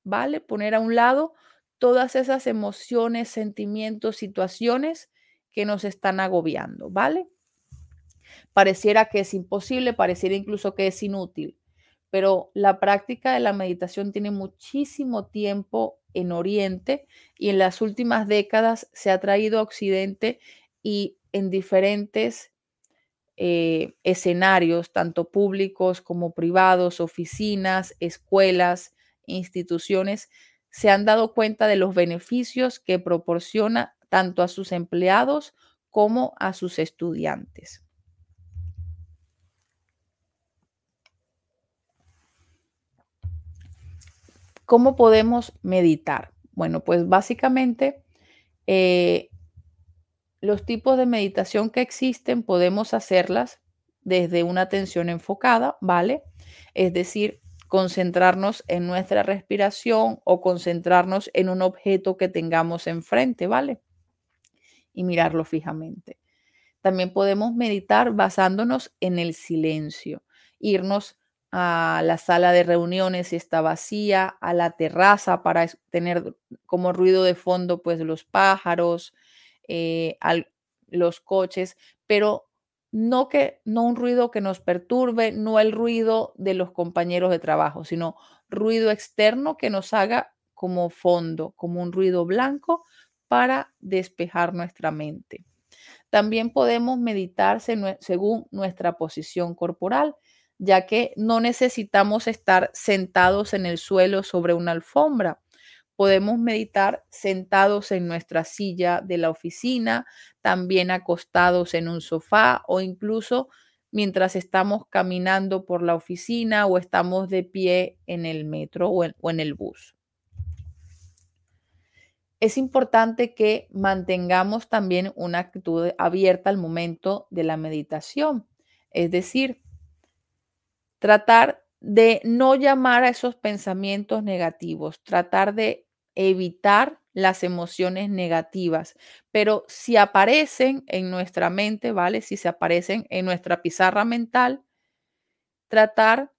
Speaker 1: ¿vale? Poner a un lado todas esas emociones, sentimientos, situaciones que nos están agobiando, ¿vale? Pareciera que es imposible, pareciera incluso que es inútil, pero la práctica de la meditación tiene muchísimo tiempo en Oriente y en las últimas décadas se ha traído a Occidente y en diferentes eh, escenarios, tanto públicos como privados, oficinas, escuelas, instituciones se han dado cuenta de los beneficios que proporciona tanto a sus empleados como a sus estudiantes. ¿Cómo podemos meditar? Bueno, pues básicamente eh, los tipos de meditación que existen podemos hacerlas desde una atención enfocada, ¿vale? Es decir, concentrarnos en nuestra respiración o concentrarnos en un objeto que tengamos enfrente, ¿vale? Y mirarlo fijamente. También podemos meditar basándonos en el silencio. irnos a la sala de reuniones si está vacía, a la terraza para tener como ruido de fondo pues los pájaros, eh, los coches, pero no que no un ruido que nos perturbe, no el ruido de los compañeros de trabajo, sino ruido externo que nos haga como fondo, como un ruido blanco para despejar nuestra mente. También podemos meditar según nuestra posición corporal, ya que no necesitamos estar sentados en el suelo sobre una alfombra. Podemos meditar sentados en nuestra silla de la oficina, también acostados en un sofá o incluso mientras estamos caminando por la oficina o estamos de pie en el metro o en, el bus. Es importante que mantengamos también una actitud abierta al momento de la meditación, es decir, tratar de no llamar a esos pensamientos negativos, tratar de evitar las emociones negativas, pero si aparecen en nuestra mente, ¿vale? Si se aparecen en nuestra pizarra mental, tratar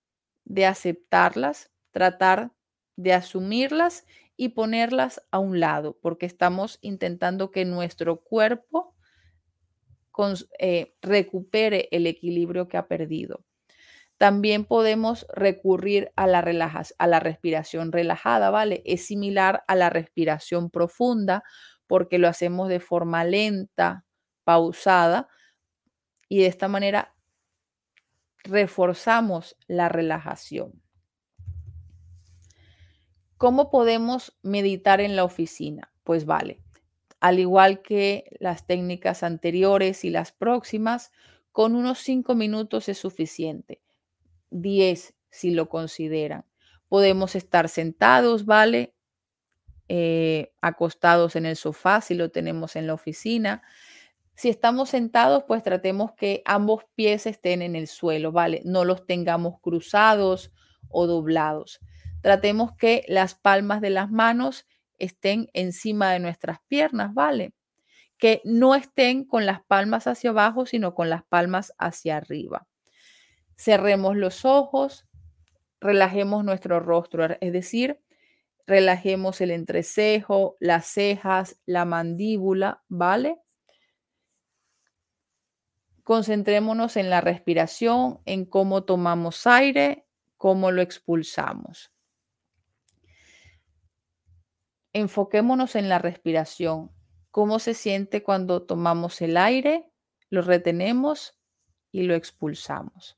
Speaker 1: de aceptarlas, tratar de asumirlas y ponerlas a un lado, porque estamos intentando que nuestro cuerpo eh, recupere el equilibrio que ha perdido. También podemos recurrir a la, a la respiración relajada, ¿vale? Es similar a la respiración profunda porque lo hacemos de forma lenta, pausada, y de esta manera reforzamos la relajación. ¿Cómo podemos meditar en la oficina? Pues vale, al igual que las técnicas anteriores y las próximas, con unos cinco minutos es suficiente. 10 si lo consideran. Podemos estar sentados, ¿vale? Eh, acostados en el sofá si lo tenemos en la oficina. Si estamos sentados, pues tratemos que ambos pies estén en el suelo, ¿vale? No los tengamos cruzados o doblados. Tratemos que las palmas de las manos estén encima de nuestras piernas, ¿vale? Que no estén con las palmas hacia abajo, sino con las palmas hacia arriba. Cerremos los ojos, relajemos nuestro rostro, es decir, relajemos el entrecejo, las cejas, la mandíbula, ¿vale? Concentrémonos en la respiración, en cómo tomamos aire, cómo lo expulsamos. Enfoquémonos en la respiración, cómo se siente cuando tomamos el aire, lo retenemos y lo expulsamos.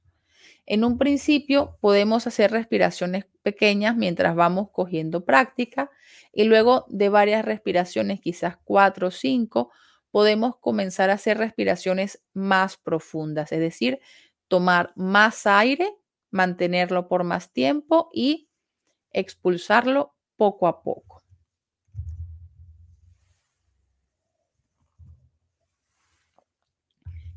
Speaker 1: En un principio podemos hacer respiraciones pequeñas mientras vamos cogiendo práctica y luego de varias respiraciones, quizás cuatro o cinco, podemos comenzar a hacer respiraciones más profundas, es decir, tomar más aire, mantenerlo por más tiempo y expulsarlo poco a poco.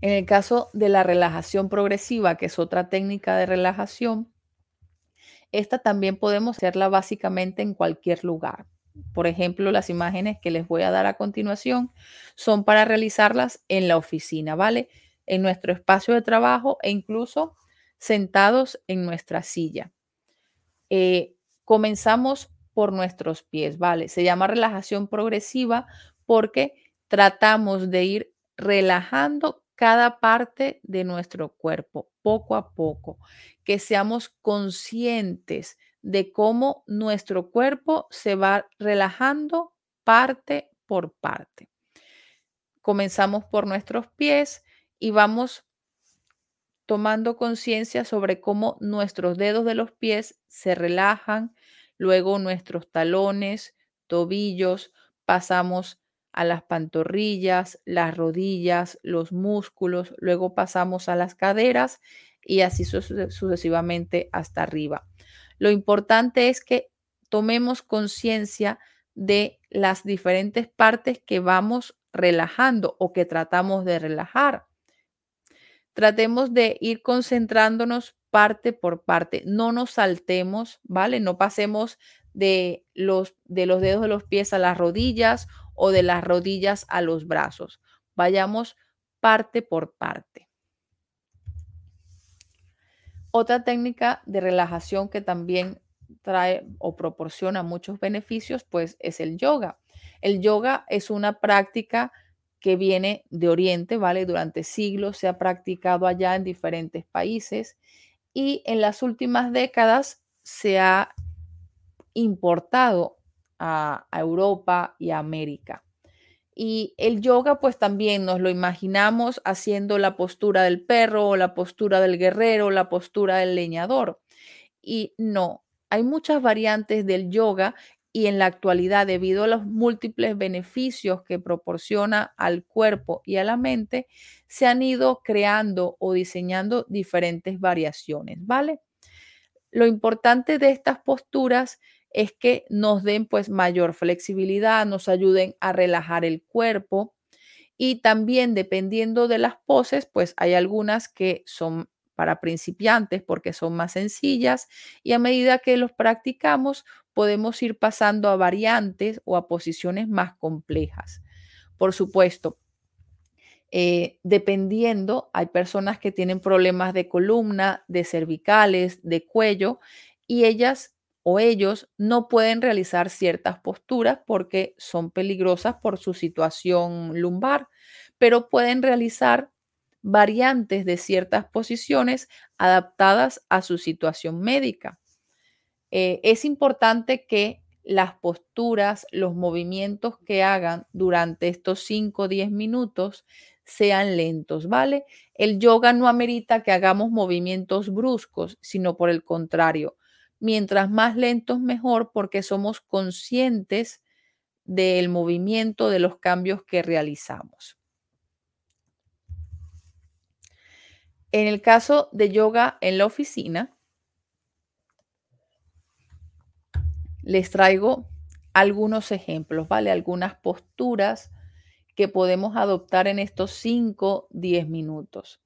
Speaker 1: En el caso de la relajación progresiva, que es otra técnica de relajación, esta también podemos hacerla básicamente en cualquier lugar. Por ejemplo, las imágenes que les voy a dar a continuación son para realizarlas en la oficina, ¿vale? En nuestro espacio de trabajo e incluso sentados en nuestra silla. Eh, comenzamos por nuestros pies, ¿vale? Se llama relajación progresiva porque tratamos de ir relajando cada parte de nuestro cuerpo, poco a poco, que seamos conscientes de cómo nuestro cuerpo se va relajando parte por parte. Comenzamos por nuestros pies y vamos tomando conciencia sobre cómo nuestros dedos de los pies se relajan, luego nuestros talones, tobillos, pasamos a las pantorrillas, las rodillas, los músculos, luego pasamos a las caderas y así sucesivamente hasta arriba. Lo importante es que tomemos conciencia de las diferentes partes que vamos relajando o que tratamos de relajar. Tratemos de ir concentrándonos parte por parte, no nos saltemos, ¿vale? No pasemos de los, de los dedos de los pies a las rodillas o de las rodillas a los brazos. Vayamos parte por parte. Otra técnica de relajación que también trae o proporciona muchos beneficios, pues es el yoga. El yoga es una práctica que viene de Oriente, ¿vale? Durante siglos se ha practicado allá en diferentes países y en las últimas décadas se ha importado a, Europa y América. Y el yoga, pues también nos lo imaginamos haciendo la postura del perro o la postura del guerrero, la postura del leñador. Y no, hay muchas variantes del yoga y en la actualidad, debido a los múltiples beneficios que proporciona al cuerpo y a la mente, se han ido creando o diseñando diferentes variaciones, ¿vale? Lo importante de estas posturas es que nos den pues mayor flexibilidad, nos ayuden a relajar el cuerpo y también dependiendo de las poses, pues hay algunas que son para principiantes porque son más sencillas y a medida que los practicamos podemos ir pasando a variantes o a posiciones más complejas. Por supuesto, eh, dependiendo, hay personas que tienen problemas de columna, de cervicales, de cuello y ellas o ellos no pueden realizar ciertas posturas porque son peligrosas por su situación lumbar, pero pueden realizar variantes de ciertas posiciones adaptadas a su situación médica. Eh, es importante que las posturas, los movimientos que hagan durante estos 5 o 10 minutos sean lentos, ¿vale? El yoga no amerita que hagamos movimientos bruscos, sino por el contrario, mientras más lentos mejor porque somos conscientes del movimiento, de los cambios que realizamos. En el caso de yoga en la oficina, les traigo algunos ejemplos, ¿vale? Algunas posturas que podemos adoptar en estos 5, 10 minutos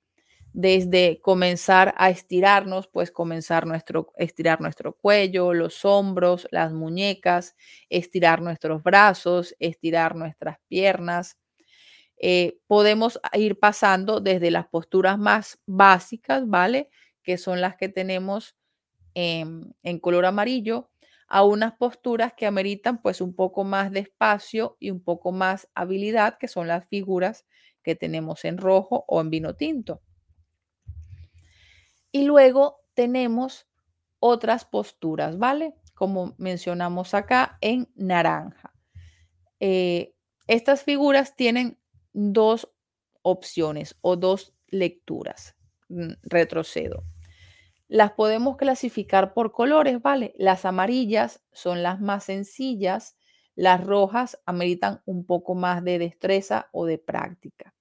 Speaker 1: desde comenzar a estirarnos, pues comenzar nuestro, estirar nuestro cuello, los hombros, las muñecas, estirar nuestros brazos, estirar nuestras piernas. Eh, podemos ir pasando desde las posturas más básicas, ¿vale? Que son las que tenemos en, color amarillo, a unas posturas que ameritan pues un poco más de espacio y un poco más habilidad, que son las figuras que tenemos en rojo o en vino tinto. Y luego tenemos otras posturas, ¿vale? Como mencionamos acá en naranja. Eh, estas figuras tienen dos opciones o dos lecturas. Mm, retrocedo. Las podemos clasificar por colores, ¿vale? Las amarillas son las más sencillas, las rojas ameritan un poco más de destreza o de práctica.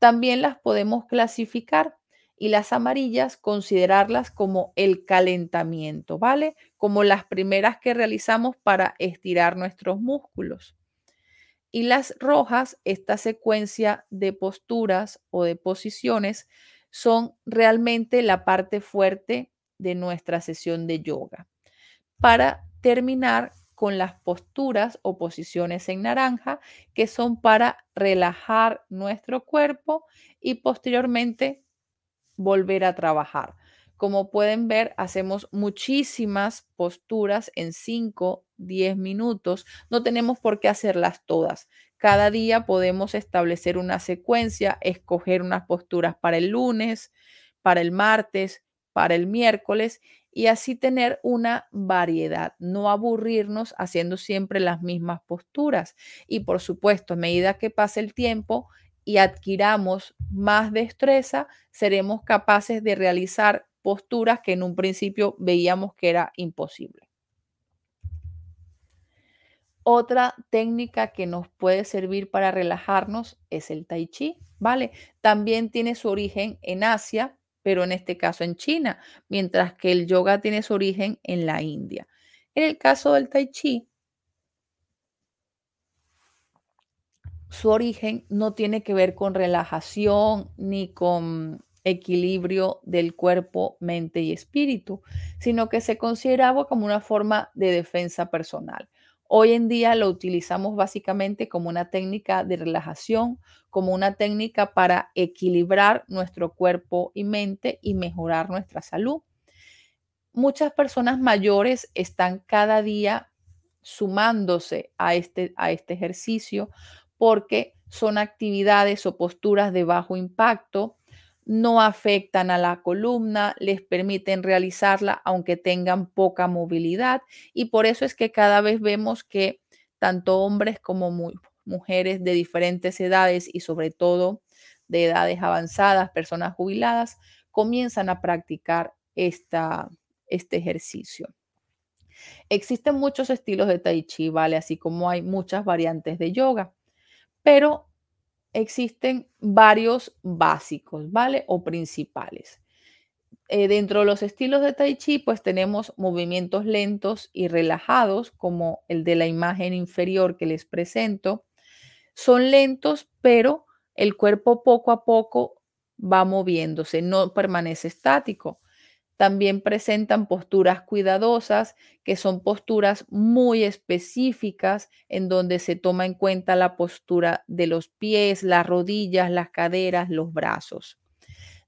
Speaker 1: También las podemos clasificar y las amarillas considerarlas como el calentamiento, ¿vale? Como las primeras que realizamos para estirar nuestros músculos. Y las rojas, esta secuencia de posturas o de posiciones, son realmente la parte fuerte de nuestra sesión de yoga. Para terminar con las posturas o posiciones en naranja, que son para relajar nuestro cuerpo y posteriormente volver a trabajar. Como pueden ver, hacemos muchísimas posturas en 5, 10 minutos. No tenemos por qué hacerlas todas. Cada día podemos establecer una secuencia, escoger unas posturas para el lunes, para el martes, para el miércoles y así tener una variedad, no aburrirnos haciendo siempre las mismas posturas. Y por supuesto, a medida que pase el tiempo, y adquiramos más destreza, seremos capaces de realizar posturas que en un principio veíamos que era imposible. Otra técnica que nos puede servir para relajarnos es el tai chi, ¿vale? También tiene su origen en Asia, pero en este caso en China, mientras que el yoga tiene su origen en la India. En el caso del tai chi, su origen no tiene que ver con relajación ni con equilibrio del cuerpo, mente y espíritu, sino que se consideraba como una forma de defensa personal. Hoy en día lo utilizamos básicamente como una técnica de relajación, como una técnica para equilibrar nuestro cuerpo y mente y mejorar nuestra salud. muchas personas mayores están cada día sumándose a este, a este ejercicio porque son actividades o posturas de bajo impacto, no afectan a la columna, les permiten realizarla aunque tengan poca movilidad y por eso es que cada vez vemos que tanto hombres como mujeres de diferentes edades y sobre todo de edades avanzadas, personas jubiladas, comienzan a practicar esta, este ejercicio. Existen muchos estilos de tai chi, ¿vale? Así como hay muchas variantes de yoga, pero existen varios básicos, ¿vale? O principales. Eh, dentro de los estilos de tai chi, pues tenemos movimientos lentos y relajados, como el de la imagen inferior que les presento. Son lentos, pero el cuerpo poco a poco va moviéndose, no permanece estático. También presentan posturas cuidadosas, que son posturas muy específicas en donde se toma en cuenta la postura de los pies, las rodillas, las caderas, los brazos.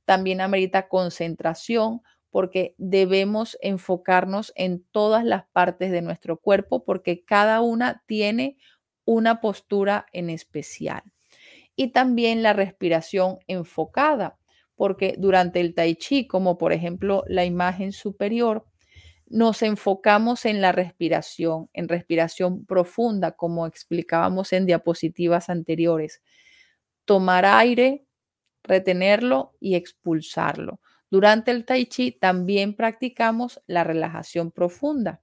Speaker 1: También amerita concentración porque debemos enfocarnos en todas las partes de nuestro cuerpo porque cada una tiene una postura en especial. Y también la respiración enfocada porque durante el tai chi, como por ejemplo la imagen superior, nos enfocamos en la respiración, en respiración profunda, como explicábamos en diapositivas anteriores. Tomar aire, retenerlo y expulsarlo. Durante el tai chi también practicamos la relajación profunda.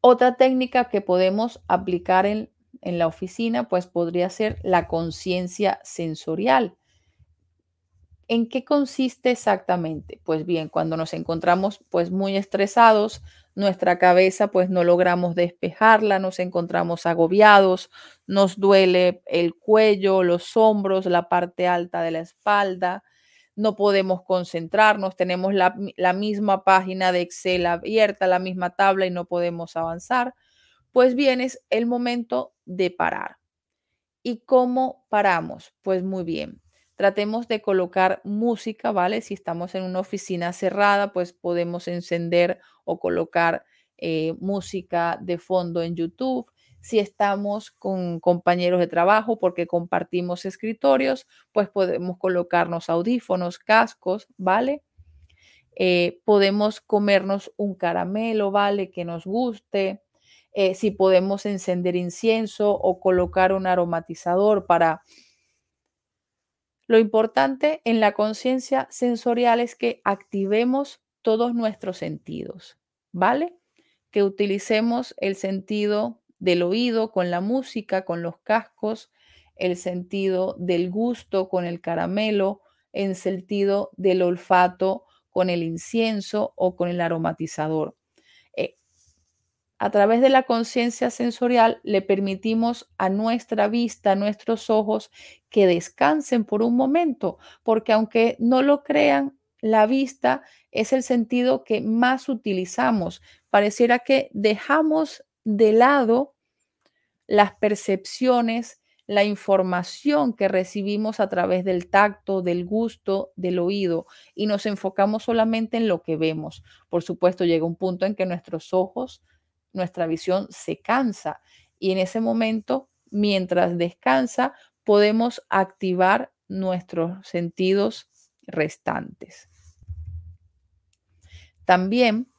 Speaker 1: Otra técnica que podemos aplicar en, en la oficina, pues podría ser la conciencia sensorial. ¿En qué consiste exactamente? Pues bien, cuando nos encontramos pues muy estresados, nuestra cabeza pues no logramos despejarla, nos encontramos agobiados, nos duele el cuello, los hombros, la parte alta de la espalda, no podemos concentrarnos, tenemos la, la misma página de Excel abierta, la misma tabla y no podemos avanzar. Pues bien, es el momento de parar. ¿Y cómo paramos? Pues muy bien Tratemos de colocar música, ¿vale? Si estamos en una oficina cerrada, pues podemos encender o colocar eh, música de fondo en YouTube. Si estamos con compañeros de trabajo porque compartimos escritorios, pues podemos colocarnos audífonos, cascos, ¿vale? Eh, podemos comernos un caramelo, ¿vale? Que nos guste. Eh, si podemos encender incienso o colocar un aromatizador para lo importante en la conciencia sensorial es que activemos todos nuestros sentidos, ¿vale? Que utilicemos el sentido del oído con la música, con los cascos, el sentido del gusto con el caramelo, el sentido del olfato con el incienso o con el aromatizador a través de la conciencia sensorial le permitimos a nuestra vista, a nuestros ojos, que descansen por un momento, porque aunque no lo crean, la vista es el sentido que más utilizamos. Pareciera que dejamos de lado las percepciones, la información que recibimos a través del tacto, del gusto, del oído, y nos enfocamos solamente en lo que vemos. Por supuesto, llega un punto en que nuestros ojos nuestra visión se cansa y en ese momento, mientras descansa, podemos activar nuestros sentidos restantes. También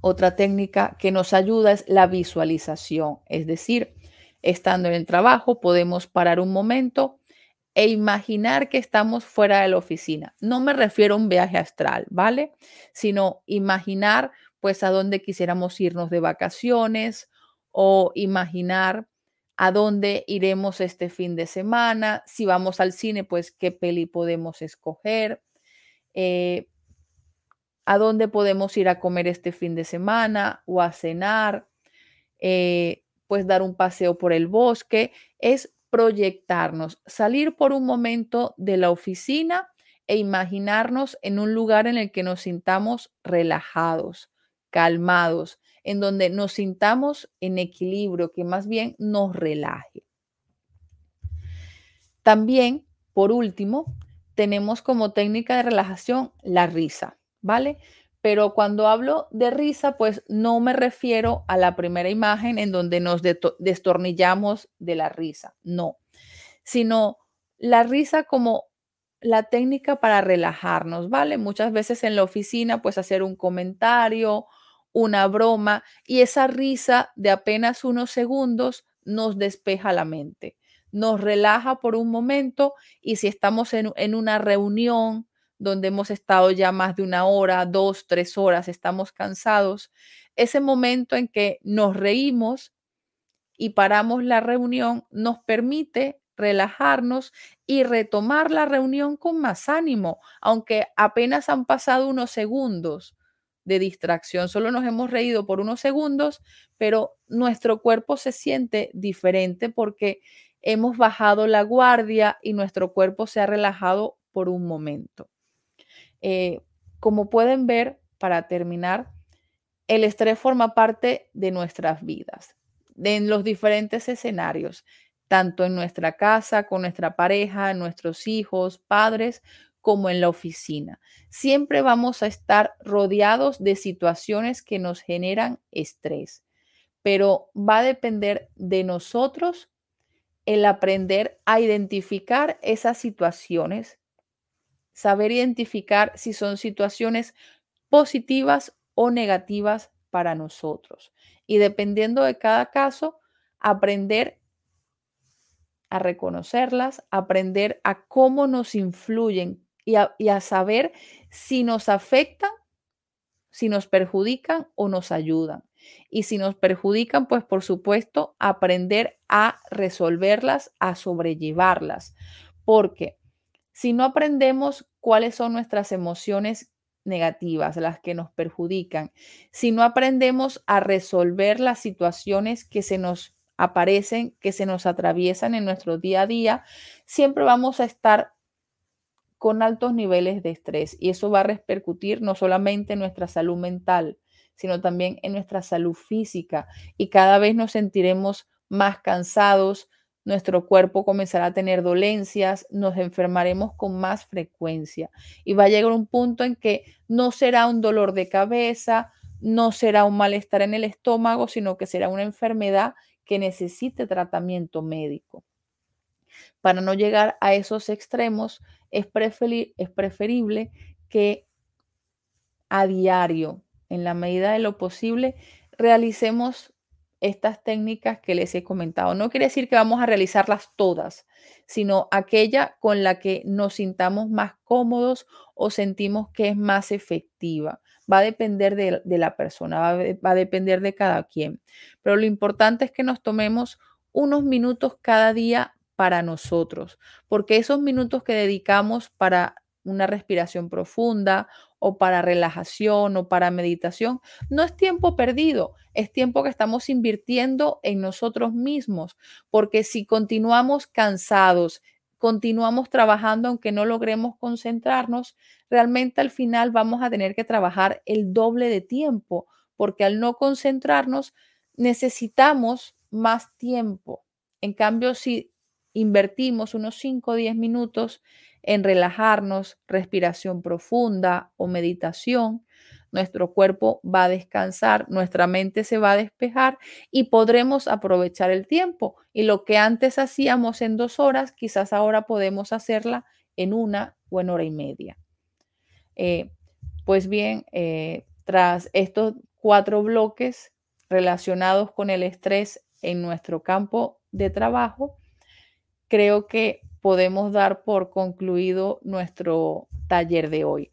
Speaker 1: otra técnica que nos ayuda es la visualización, es decir, estando en el trabajo podemos parar un momento e imaginar que estamos fuera de la oficina. No me refiero a un viaje astral, ¿vale? Sino imaginar pues a dónde quisiéramos irnos de vacaciones o imaginar a dónde iremos este fin de semana. Si vamos al cine, pues qué peli podemos escoger. Eh, a dónde podemos ir a comer este fin de semana o a cenar. Eh, pues dar un paseo por el bosque. Es proyectarnos, salir por un momento de la oficina e imaginarnos en un lugar en el que nos sintamos relajados, calmados, en donde nos sintamos en equilibrio, que más bien nos relaje. También, por último, tenemos como técnica de relajación la risa, ¿vale? Pero cuando hablo de risa, pues no me refiero a la primera imagen en donde nos destornillamos de la risa, no, sino la risa como la técnica para relajarnos, ¿vale? Muchas veces en la oficina, pues hacer un comentario, una broma y esa risa de apenas unos segundos nos despeja la mente, nos relaja por un momento y si estamos en, en una reunión donde hemos estado ya más de una hora, dos, tres horas, estamos cansados, ese momento en que nos reímos y paramos la reunión nos permite relajarnos y retomar la reunión con más ánimo, aunque apenas han pasado unos segundos de distracción. Solo nos hemos reído por unos segundos, pero nuestro cuerpo se siente diferente porque hemos bajado la guardia y nuestro cuerpo se ha relajado por un momento. Eh, como pueden ver, para terminar, el estrés forma parte de nuestras vidas, en los diferentes escenarios, tanto en nuestra casa, con nuestra pareja, nuestros hijos, padres, como en la oficina. Siempre vamos a estar rodeados de situaciones que nos generan estrés, pero va a depender de nosotros el aprender a identificar esas situaciones saber identificar si son situaciones positivas o negativas para nosotros. Y dependiendo de cada caso, aprender a reconocerlas, aprender a cómo nos influyen y a, saber si nos afectan, si nos perjudican o nos ayudan. Y si nos perjudican, pues por supuesto, aprender a resolverlas, a sobrellevarlas. Porque si no aprendemos cuáles son nuestras emociones negativas, las que nos perjudican, si no aprendemos a resolver las situaciones que se nos aparecen, que se nos atraviesan en nuestro día a día, siempre vamos a estar con altos niveles de estrés y eso va a repercutir no solamente en nuestra salud mental, sino también en nuestra salud física y cada vez nos sentiremos más cansados, nuestro cuerpo comenzará a tener dolencias, nos enfermaremos con más frecuencia y va a llegar un punto en que no será un dolor de cabeza, no será un malestar en el estómago, sino que será una enfermedad que necesite tratamiento médico. Para no llegar a esos extremos, es, es preferible que a diario, en la medida de lo posible, realicemos estas técnicas que les he comentado. No quiere decir que vamos a realizarlas todas, sino aquella con la que nos sintamos más cómodos o sentimos que es más efectiva. Va a depender de, la persona, va va a depender de cada quien. Pero lo importante es que nos tomemos unos minutos cada día para nosotros, porque esos minutos que dedicamos para una respiración profunda o para relajación o para meditación, no es tiempo perdido, es tiempo que estamos invirtiendo en nosotros mismos, porque si continuamos cansados, continuamos trabajando aunque no logremos concentrarnos, realmente al final vamos a tener que trabajar el doble de tiempo, porque al no concentrarnos necesitamos más tiempo. En cambio, si invertimos unos 5 o 10 minutos en relajarnos, respiración profunda o meditación, nuestro cuerpo va a descansar, nuestra mente se va a despejar y podremos aprovechar el tiempo. Y lo que antes hacíamos en dos horas, quizás ahora podemos hacerla en una o en hora y media. Eh, pues bien, eh, tras estos cuatro bloques relacionados con el estrés en nuestro campo de trabajo, creo que podemos dar por concluido nuestro taller de hoy.